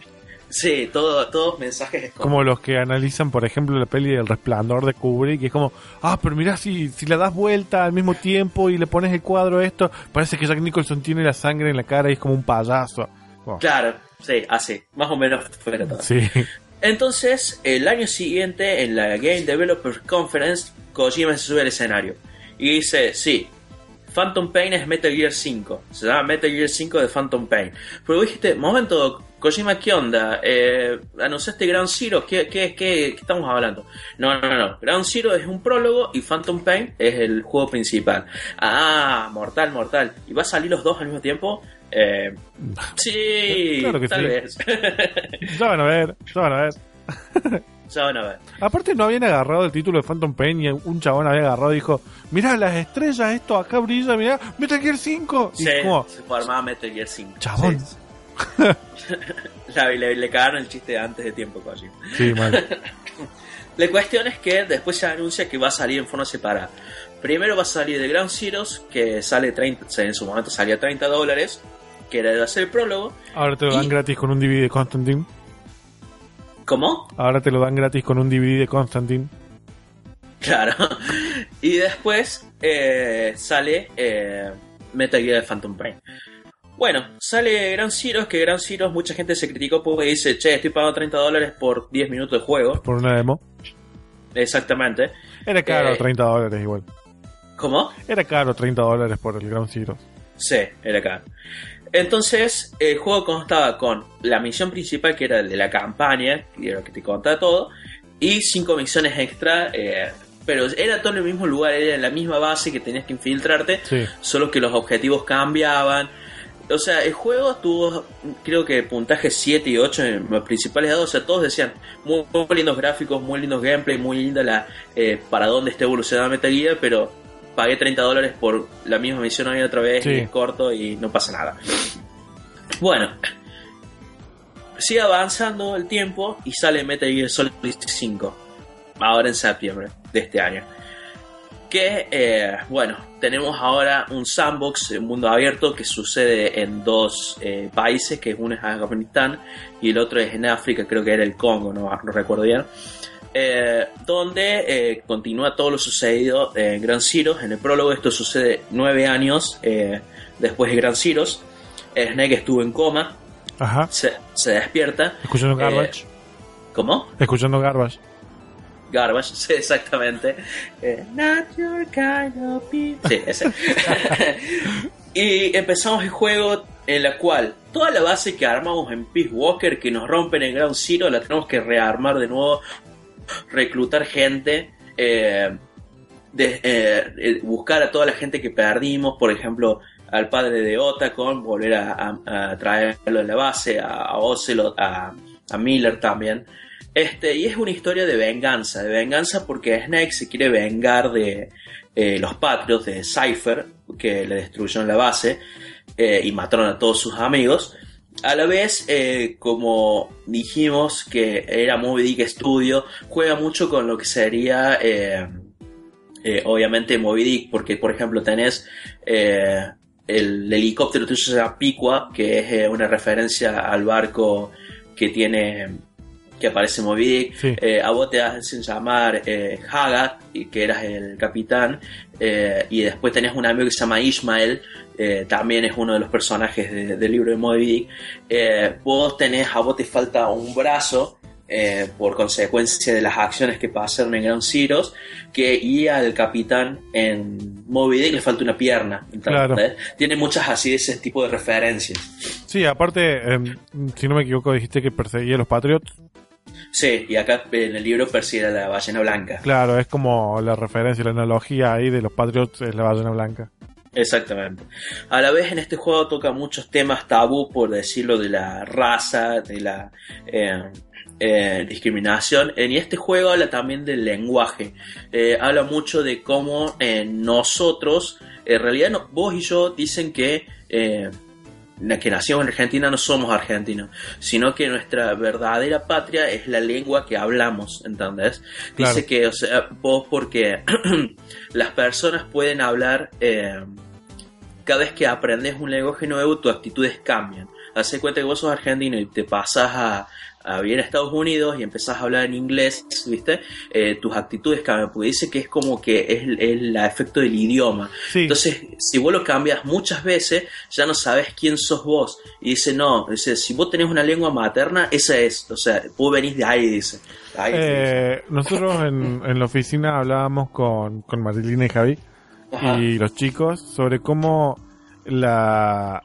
S2: Sí, todo, todos mensajes como...
S1: Como los que analizan, por ejemplo, la peli del resplandor de Kubrick, y es como, ah, pero mirá, si, si le das vuelta al mismo tiempo y le pones el cuadro a esto, parece que Jack Nicholson tiene la sangre en la cara y es como un payaso.
S2: Claro, sí, así, más o menos fuera todo.
S1: sí.
S2: Entonces, el año siguiente, en la Game Developers Conference, Kojima se sube al escenario y dice, sí, Phantom Pain es Metal Gear 5, se llama Metal Gear 5 de Phantom Pain. Pero dijiste, momento, Kojima, ¿qué onda? Eh, ¿Anunciaste Ground Zero? ¿Qué, qué, qué, qué estamos hablando? No, no, no, Ground Zero es un prólogo y Phantom Pain es el juego principal. Ah, mortal, mortal. ¿Y va a salir los dos al mismo tiempo? Eh, sí,
S1: Claro que
S2: tal
S1: sí.
S2: vez.
S1: Ya van a ver, ya van a ver.
S2: ya van a ver.
S1: Aparte no habían agarrado el título de Phantom Pain y un chabón había agarrado y dijo, mirá las estrellas, esto acá brilla, mirá, Metal Gear 5. Y
S2: Sí,
S1: como,
S2: se formaba Metal Gear 5.
S1: Chabón.
S2: Sí. La- le, le cagaron el chiste antes de tiempo, Kojima.
S1: sí, mal.
S2: La cuestión es que después se anuncia que va a salir en forma separada. Primero va a salir de Ground Zeroes, que sale 30, en su momento salía 30 dólares, que era de hacer el prólogo.
S1: Ahora te lo dan
S2: Y-
S1: gratis con un DVD de Constantine.
S2: ¿Cómo?
S1: Ahora te lo dan gratis con un DVD de Constantine.
S2: Claro. Y después eh, sale eh, Metal Gear Phantom Pain. Bueno, sale Ground Zeroes, que Ground Zeroes mucha gente se criticó porque dice, che, estoy pagando 30 dólares por 10 minutos de juego.
S1: por una demo.
S2: Exactamente.
S1: Era caro,
S2: Eh.
S1: 30 dólares igual.
S2: ¿Cómo?
S1: Era caro, 30 dólares por el Ground Zero.
S2: Sí, era acá. Entonces, el juego constaba con la misión principal, que era el de la campaña, que era lo que te contaba todo, y cinco misiones extra, eh, pero era todo en el mismo lugar, era en la misma base que tenías que infiltrarte,
S1: Sí.
S2: solo que los objetivos cambiaban. O sea, el juego tuvo, creo que puntaje 7 y 8 en los principales dados. O sea, todos decían muy, muy lindos gráficos, muy lindos gameplay, muy linda la eh, para dónde está evolucionando Metal Gear, pero pagué 30 dólares por la misma misión una y otra vez
S1: Sí.
S2: y es corto y no pasa nada. Bueno, sigue avanzando el tiempo y sale Metal Gear Solid 5, ahora en septiembre de este año. Que, eh, bueno, tenemos ahora un sandbox, un mundo abierto que sucede en dos eh, países, que uno es Afganistán y el otro es en África, creo que era el Congo, no, no recuerdo bien. Eh, donde eh, continúa todo lo sucedido en Gran Zeroes. En el prólogo esto sucede nueve años después de Gran Zeroes. Snake estuvo en coma,
S1: Ajá.
S2: se, se despierta.
S1: Escuchando Garbage.
S2: ¿Cómo?
S1: Escuchando Garbage.
S2: Garbage, sí, exactamente. Eh, Not your kind of people. Sí, ese. y empezamos el juego en la cual toda la base que armamos en Peace Walker, que nos rompen en Ground Zero, la tenemos que rearmar de nuevo, reclutar gente, eh, de- eh, eh, buscar a toda la gente que perdimos, por ejemplo, al padre de Otacon, volver a, a- a traerlo en la base, a, a Ocelot, a, a Miller también. Este, y es una historia de venganza, de venganza porque Snake se quiere vengar de eh, los Patriots de Cypher, que le destruyeron la base eh, y mataron a todos sus amigos. A la vez, eh, como dijimos que era Moby Dick Studio, juega mucho con lo que sería, obviamente, Moby Dick, porque, por ejemplo, tenés el helicóptero tuyo se llama Piqua, que es una referencia al barco que tiene que aparece Moby Dick.
S1: Sí.
S2: Eh, a vos te hacen llamar eh, Hagat, y que eras el capitán, eh, y después tenés un amigo que se llama Ishmael, eh, también es uno de los personajes de- del libro de Moby Dick. Eh, vos tenés, a vos te falta un brazo, eh, por consecuencia de las acciones que pasaron en Ground Zeroes, que y al capitán en Moby Dick le falta una pierna.
S1: Claro.
S2: Tiene muchas así de ese tipo de referencias.
S1: Sí, aparte, em, si no me equivoco, dijiste que perseguía a los Patriots.
S2: Sí, y acá en el libro persigue a la ballena blanca.
S1: Claro, es como la referencia, la analogía ahí de los Patriots es la ballena blanca.
S2: Exactamente. A la vez en este juego toca muchos temas tabú, por decirlo, de la raza, de la eh, eh, discriminación. En- Y este juego habla también del lenguaje. Eh, habla mucho de cómo nosotros, en realidad no- vos y yo dicen que... que nacimos en Argentina no somos argentinos, sino que nuestra verdadera patria es la lengua que hablamos, ¿entendés?
S1: Claro.
S2: Dice que, o sea, vos porque las personas pueden hablar, eh, cada vez que aprendes un lenguaje nuevo, tus actitudes cambian. Hace cuenta que vos sos argentino y te pasas a, a vivir a Estados Unidos y empezás a hablar en inglés, ¿viste? Eh, tus actitudes cambian, porque dice que es como que es el, el efecto del idioma.
S1: Sí,
S2: Entonces, si vos lo cambias muchas veces, ya no sabes quién sos vos. Y dice, no, dice, si vos tenés una lengua materna, esa es. O sea, vos venís de ahí, dice. Ahí,
S1: eh, nosotros en, en la oficina hablábamos con, con Marilina y Javi
S2: Ajá.
S1: y los chicos sobre cómo la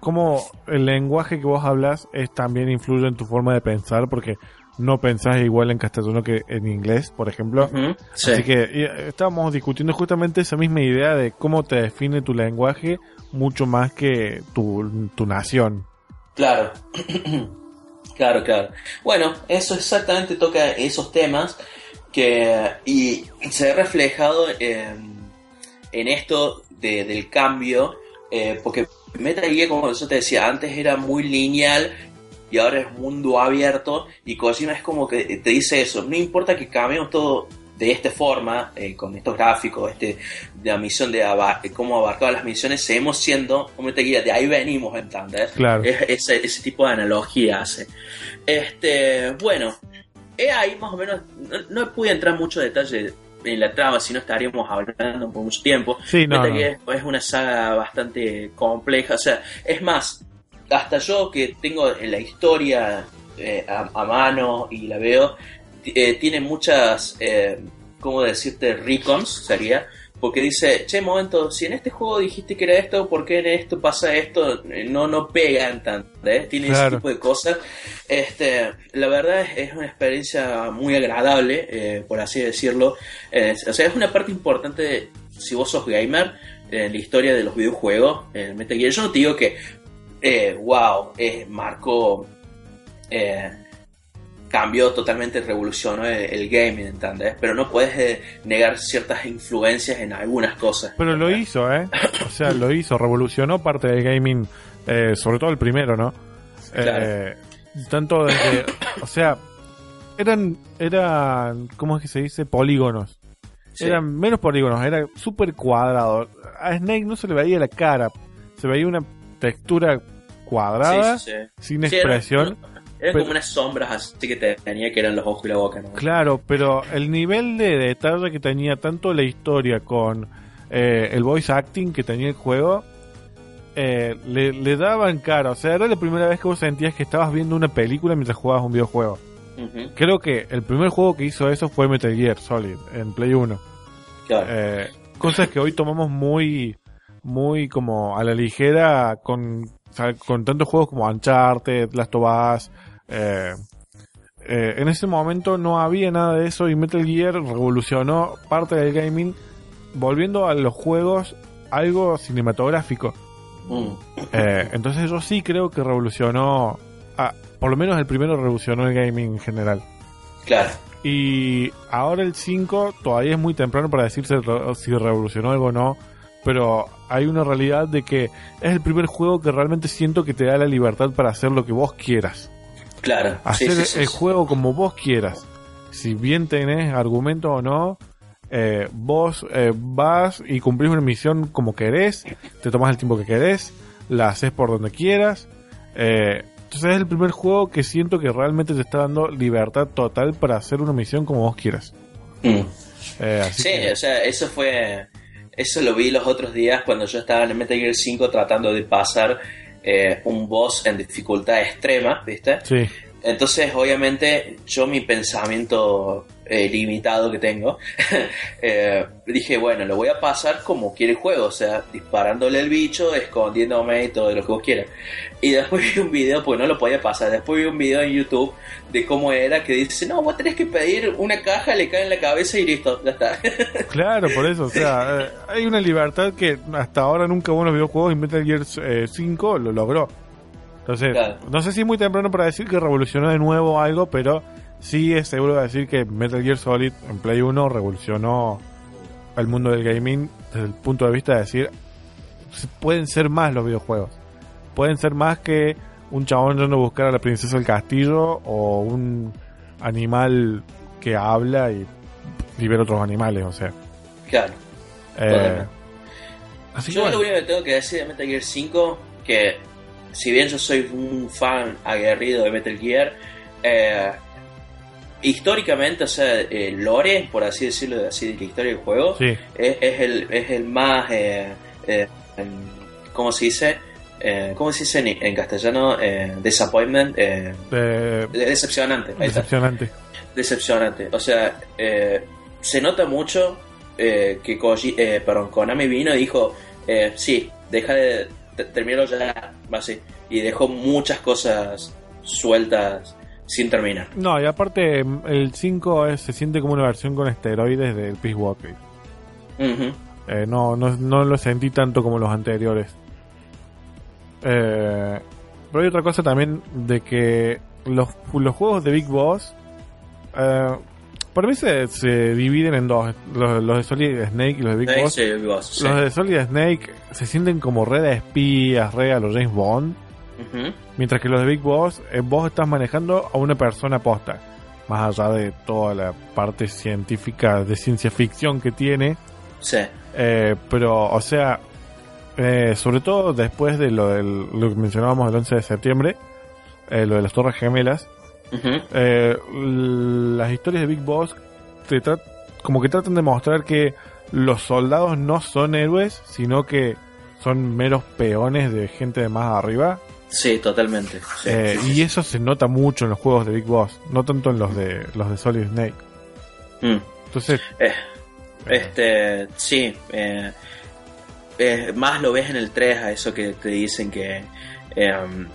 S1: cómo el lenguaje que vos hablas es también influye en tu forma de pensar porque no pensás igual en castellano que en inglés, por ejemplo.
S2: Sí.
S1: Así que eh, estábamos discutiendo justamente esa misma idea de cómo te define tu lenguaje mucho más que tu, tu nación.
S2: Claro. claro, claro. Bueno, eso exactamente toca esos temas que y se ha reflejado en, en esto de- del cambio, eh, porque Metal Gear, como yo te decía, antes era muy lineal y ahora es mundo abierto y Kojima es como que te dice eso, no importa que cambiemos todo de esta forma, eh, con estos gráficos, este, de la misión de aba- cómo abarcar las misiones, seguimos siendo un Metal Gear, de ahí venimos, ¿entendés?
S1: Claro.
S2: Es- ese, ese tipo de analogía hace. Este, bueno, he ahí más o menos, no, no pude entrar en mucho detalle en la trama, si no estaríamos hablando por mucho tiempo.
S1: Sí, no,
S2: Metal
S1: no.
S2: Gear es una saga bastante compleja, o sea, es más, hasta yo que tengo en la historia eh, a, a mano y la veo, eh, tiene muchas, eh, ¿cómo decirte? Recons, sería. Porque dice, che, momento, si en este juego dijiste que era esto, ¿por qué en esto pasa esto? Eh, No, no pegan tanto, ¿eh? Tiene
S1: Claro.
S2: ese tipo de cosas. Este, la verdad es, es una experiencia muy agradable, eh, por así decirlo. Eh, o sea, es una parte importante, de- si vos sos gamer, en la historia de los videojuegos, en Metal Gear. Yo no te digo que, eh, wow, eh, marcó, eh, cambió totalmente, revolucionó el, el gaming, ¿entendés? Pero no puedes eh, negar ciertas influencias en algunas cosas.
S1: Pero lo hizo, ¿eh? O sea, lo hizo, revolucionó parte del gaming, eh, sobre todo el primero, ¿no?
S2: Claro.
S1: Eh, tanto desde, o sea, eran, eran, ¿cómo es que se dice? Polígonos.
S2: Sí.
S1: Eran menos polígonos, era súper cuadrado. A Snake no se le veía la cara, se veía una textura cuadrada,
S2: Sí, sí, sí.
S1: sin
S2: Sí, era-
S1: expresión.
S2: Eran
S1: Pero-
S2: como unas sombras así que te tenía que eran los ojos y la boca, ¿no?
S1: Claro, pero el nivel de detalle que tenía tanto la historia con eh, el voice acting que tenía el juego, eh, le, le daban cara. O sea, era la primera vez que vos sentías que estabas viendo una película mientras jugabas un videojuego. Creo que el primer juego que hizo eso fue Metal Gear Solid en Play 1.
S2: claro.
S1: Eh, cosas que hoy tomamos muy, muy como a la ligera con, con tantos juegos como Uncharted, Last of Us. Eh, eh, en ese momento no había nada de eso y Metal Gear revolucionó parte del gaming volviendo a los juegos algo cinematográfico.
S2: Mm,
S1: Eh, entonces yo sí creo que revolucionó, ah, por lo menos el primero revolucionó el gaming en general.
S2: claro.
S1: Y ahora el 5 todavía es muy temprano para decir si re- si revolucionó algo o no. Pero hay una realidad de que es el primer juego que realmente siento que te da la libertad para hacer lo que vos quieras.
S2: Claro.
S1: Hacer
S2: sí,
S1: el juego como vos quieras. Si bien tenés argumento o no, eh, vos eh, vas y cumplís una misión como querés, te tomás el tiempo que querés, la haces por donde quieras. eh, Entonces es el primer juego que siento que realmente te está dando libertad total para hacer una misión como vos quieras.
S2: Mm.
S1: Eh, así
S2: Sí,
S1: que-
S2: o sea, eso fue. Eso lo vi los otros días cuando yo estaba en el Metal Gear 5 tratando de pasar eh, un boss en dificultad extrema, ¿viste?
S1: sí.
S2: Entonces, obviamente, yo mi pensamiento eh, limitado que tengo, eh, dije, bueno, lo voy a pasar como quiere el juego, o sea, disparándole al bicho, escondiéndome y todo lo que vos quieras. Y después vi un video, porque no lo podía pasar, después vi un video en YouTube de cómo era, que dice, no, vos tenés que pedir una caja, le cae en la cabeza y listo, ya está.
S1: Claro, por eso, o sea, eh, hay una libertad que hasta ahora nunca hubo en los videojuegos y Metal Gear eh, 5 lo logró. Entonces,
S2: Claro.
S1: no sé si es muy temprano para decir que revolucionó de nuevo algo, pero sí es seguro decir que Metal Gear Solid en Play 1 revolucionó el mundo del gaming desde el punto de vista de decir, pueden ser más los videojuegos. Pueden ser más que un chabón yendo a buscar a la princesa del castillo o un animal que habla y libera otros animales, o sea.
S2: claro.
S1: Eh, así
S2: Yo
S1: bueno,
S2: lo único que tengo que decir de Metal Gear 5, que si bien yo soy un fan aguerrido de Metal Gear, eh, históricamente, o sea, el lore, por así decirlo, así de la historia del juego,
S1: sí,
S2: es, es el, es el más, eh, eh, em, ¿cómo se dice? Eh, ¿Cómo se dice en, en castellano? Eh, disappointment, eh,
S1: eh,
S2: decepcionante.
S1: Decepcionante.
S2: decepcionante. O sea, eh, se nota mucho eh, que Koji, eh, perdón, Konami vino y dijo, eh, sí, deja de, termínalo ya, así. Y dejó muchas cosas sueltas sin terminar.
S1: No, y aparte el 5 es- se siente como una versión con esteroides del Peace Walker. Eh, no, no, no lo sentí tanto como los anteriores. Eh, pero hay otra cosa también de que los, los juegos de Big Boss, eh, para mí se, se dividen en dos. Los, los de Solid Snake y los de Big
S2: Sí,
S1: Boss.
S2: sí, Big Boss, sí.
S1: Los de Solid Snake se sienten como red de espías, red a los James Bond. Mientras que los de Big Boss, eh, vos estás manejando a una persona posta. Más allá de toda la parte científica de ciencia ficción que tiene.
S2: Sí.
S1: Eh, pero, o sea, eh, sobre todo después de lo, del, lo que mencionábamos el 11 de septiembre, eh, lo de las Torres Gemelas, Eh, las historias de Big Boss te como que tratan de mostrar que los soldados no son héroes, sino que son meros peones de gente de más arriba.
S2: Sí, totalmente. Sí,
S1: Eh,
S2: sí, sí,
S1: y eso se nota mucho en los juegos de Big Boss, no tanto en los de los de Solid Snake.
S2: Mm.
S1: Entonces,
S2: Eh, Este, sí, eh, eh, más lo ves en el 3 a eso que te dicen que em,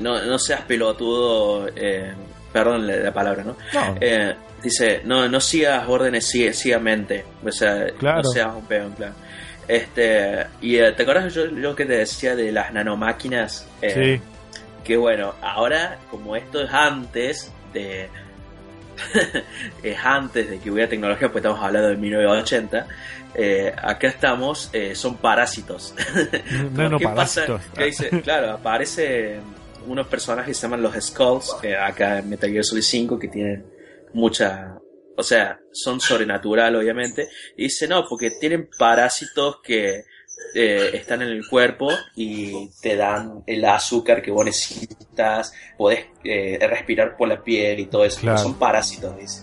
S2: no, no seas pelotudo, eh, perdón la, la palabra, ¿no?
S1: no,
S2: Eh, dice, no, no sigas órdenes cie- ciegamente, o sea,
S1: Claro.
S2: no seas un peón, claro. Este, y eh, ¿te acuerdas yo, yo que te decía de las nanomáquinas? Eh,
S1: sí,
S2: que bueno, ahora como esto es antes de es antes de que hubiera tecnología, pues estamos hablando de 1980, eh, acá estamos, eh, son parásitos. ¿Qué pasa? dice, claro, aparece unos personajes que se llaman los Skulls, que acá en Metal Gear Solid 5, que tienen mucha... O sea, son sobrenatural, obviamente. Y dice, no, porque tienen parásitos que eh, están en el cuerpo y te dan el azúcar que vos necesitas, podés eh, respirar por la piel y todo eso.
S1: Claro.
S2: Son parásitos, dice.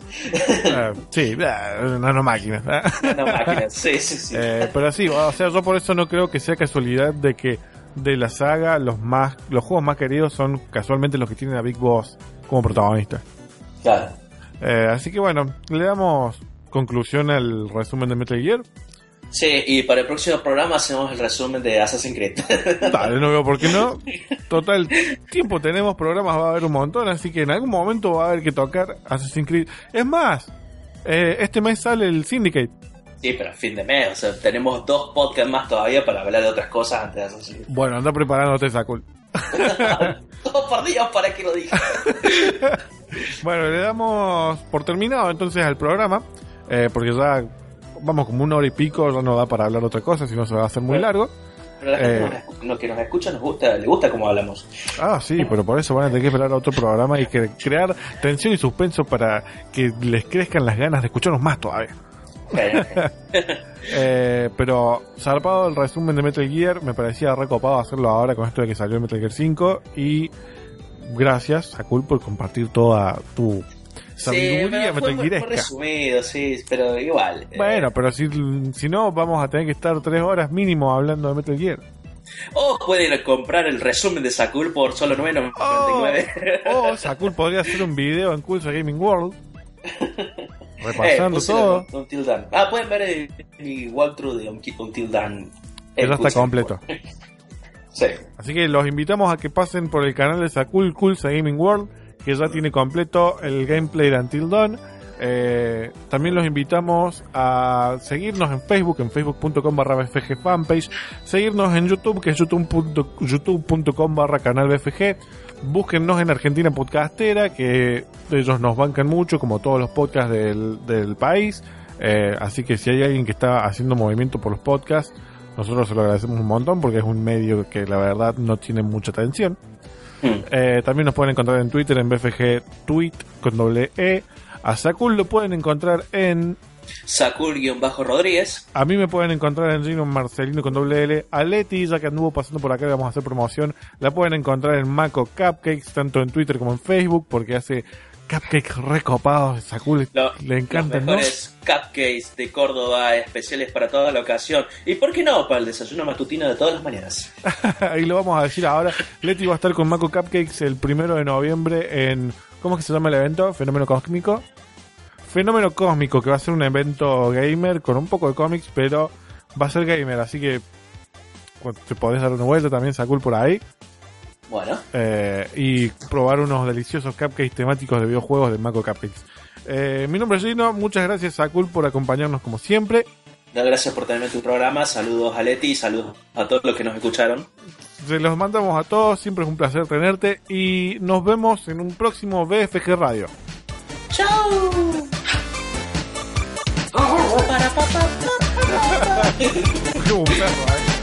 S1: Eh, sí, nanomáquinas.
S2: Una máquina. Sí, sí, sí.
S1: Eh, pero sí, o sea, yo por eso no creo que sea casualidad de que de la saga los más los juegos más queridos son casualmente los que tienen a Big Boss como protagonista.
S2: Claro.
S1: Eh, así que bueno, le damos conclusión al resumen de Metal Gear.
S2: Sí, y para el próximo programa hacemos el resumen de Assassin's Creed.
S1: Dale, no veo por qué no. Total, tiempo tenemos, programas va a haber un montón, así que en algún momento va a haber que tocar Assassin's Creed. Es más, eh, este mes sale el Syndicate.
S2: Sí, pero fin de mes, o sea, tenemos dos podcasts más todavía para hablar de otras cosas antes de Creed.
S1: Bueno, anda preparándote, Sakul.
S2: Dos por Dios, para que lo diga.
S1: Bueno, le damos por terminado entonces al programa, eh, porque ya vamos como una hora y pico, ya no da para hablar otra cosa, si no se va a hacer muy largo.
S2: Pero la gente
S1: Eh.
S2: nos lo que nos escucha nos gusta, le gusta cómo hablamos.
S1: Ah, sí, pero por eso van a tener que esperar a otro programa y que crear tensión y suspenso para que les crezcan las ganas de escucharnos más todavía.
S2: Eh,
S1: pero zarpado el resumen de Metal Gear, me parecía recopado hacerlo ahora con esto de que salió Metal Gear 5 y gracias, Sakul, por compartir toda tu sabiduría
S2: sí, fue, fue resumido, sí, pero igual. eh.
S1: Bueno, pero si, si no, vamos a tener que estar tres horas mínimo hablando de Metal Gear.
S2: O pueden comprar el resumen de Sakul por solo 9.99.
S1: Oh, oh, Sakul podría hacer un video en Curso Gaming World.
S2: Eh,
S1: Repasando
S2: el
S1: todo.
S2: Until Dawn. Ah, pueden ver el- mi walkthrough de Until Dawn.
S1: Ya está completo.
S2: Sí.
S1: Así que los invitamos a que pasen por el canal de Sakul Kulsa Gaming World, que ya tiene completo el gameplay de Until Dawn. Eh, también los invitamos a seguirnos en Facebook, en facebook.com barra BFG fanpage, seguirnos en YouTube, que es youtube.com youtube.com barra canal BFG, búsquennos en Argentina Podcastera, que ellos nos bancan mucho, como todos los podcasts del, del país, Eh, así que si hay alguien que está haciendo movimiento por los podcasts, nosotros se lo agradecemos un montón porque es un medio que la verdad no tiene mucha atención.
S2: Hmm.
S1: Eh, también nos pueden encontrar en Twitter en BFG Tweet con doble E. A Sakul lo pueden encontrar en.
S2: Sakul-Rodríguez.
S1: A mí me pueden encontrar en Gino Marcelino con doble L. A Leti, ya que anduvo pasando por acá, le vamos a hacer promoción. La pueden encontrar en Mako Cupcakes, tanto en Twitter como en Facebook, porque hace cupcakes recopados. Sakul
S2: Lo-
S1: le encantan,
S2: los
S1: ¿no?
S2: mejores cupcakes de Córdoba especiales para toda la ocasión. ¿Y por qué no? Para el desayuno matutino de todas las mañanas.
S1: Ahí lo vamos a decir ahora. Leti va a estar con Mako Cupcakes el primero de noviembre en. ¿Cómo es que se llama el evento? Fenómeno Cósmico. Fenómeno Cósmico, que va a ser un evento gamer con un poco de cómics, pero va a ser gamer, así que te podés dar una vuelta también, Sakul por ahí.
S2: Bueno,
S1: eh, y probar unos deliciosos cupcakes temáticos de videojuegos de Mako Cupcakes. Eh, mi nombre es Gino, muchas gracias Sakul por acompañarnos como siempre.
S2: gracias por tenerme en tu programa. Saludos a Leti y saludos a todos los que nos escucharon.
S1: Se los mandamos a todos, siempre es un placer tenerte y nos vemos en un próximo BFG Radio.
S2: ¡Chao!
S1: Como un perro, ¿eh?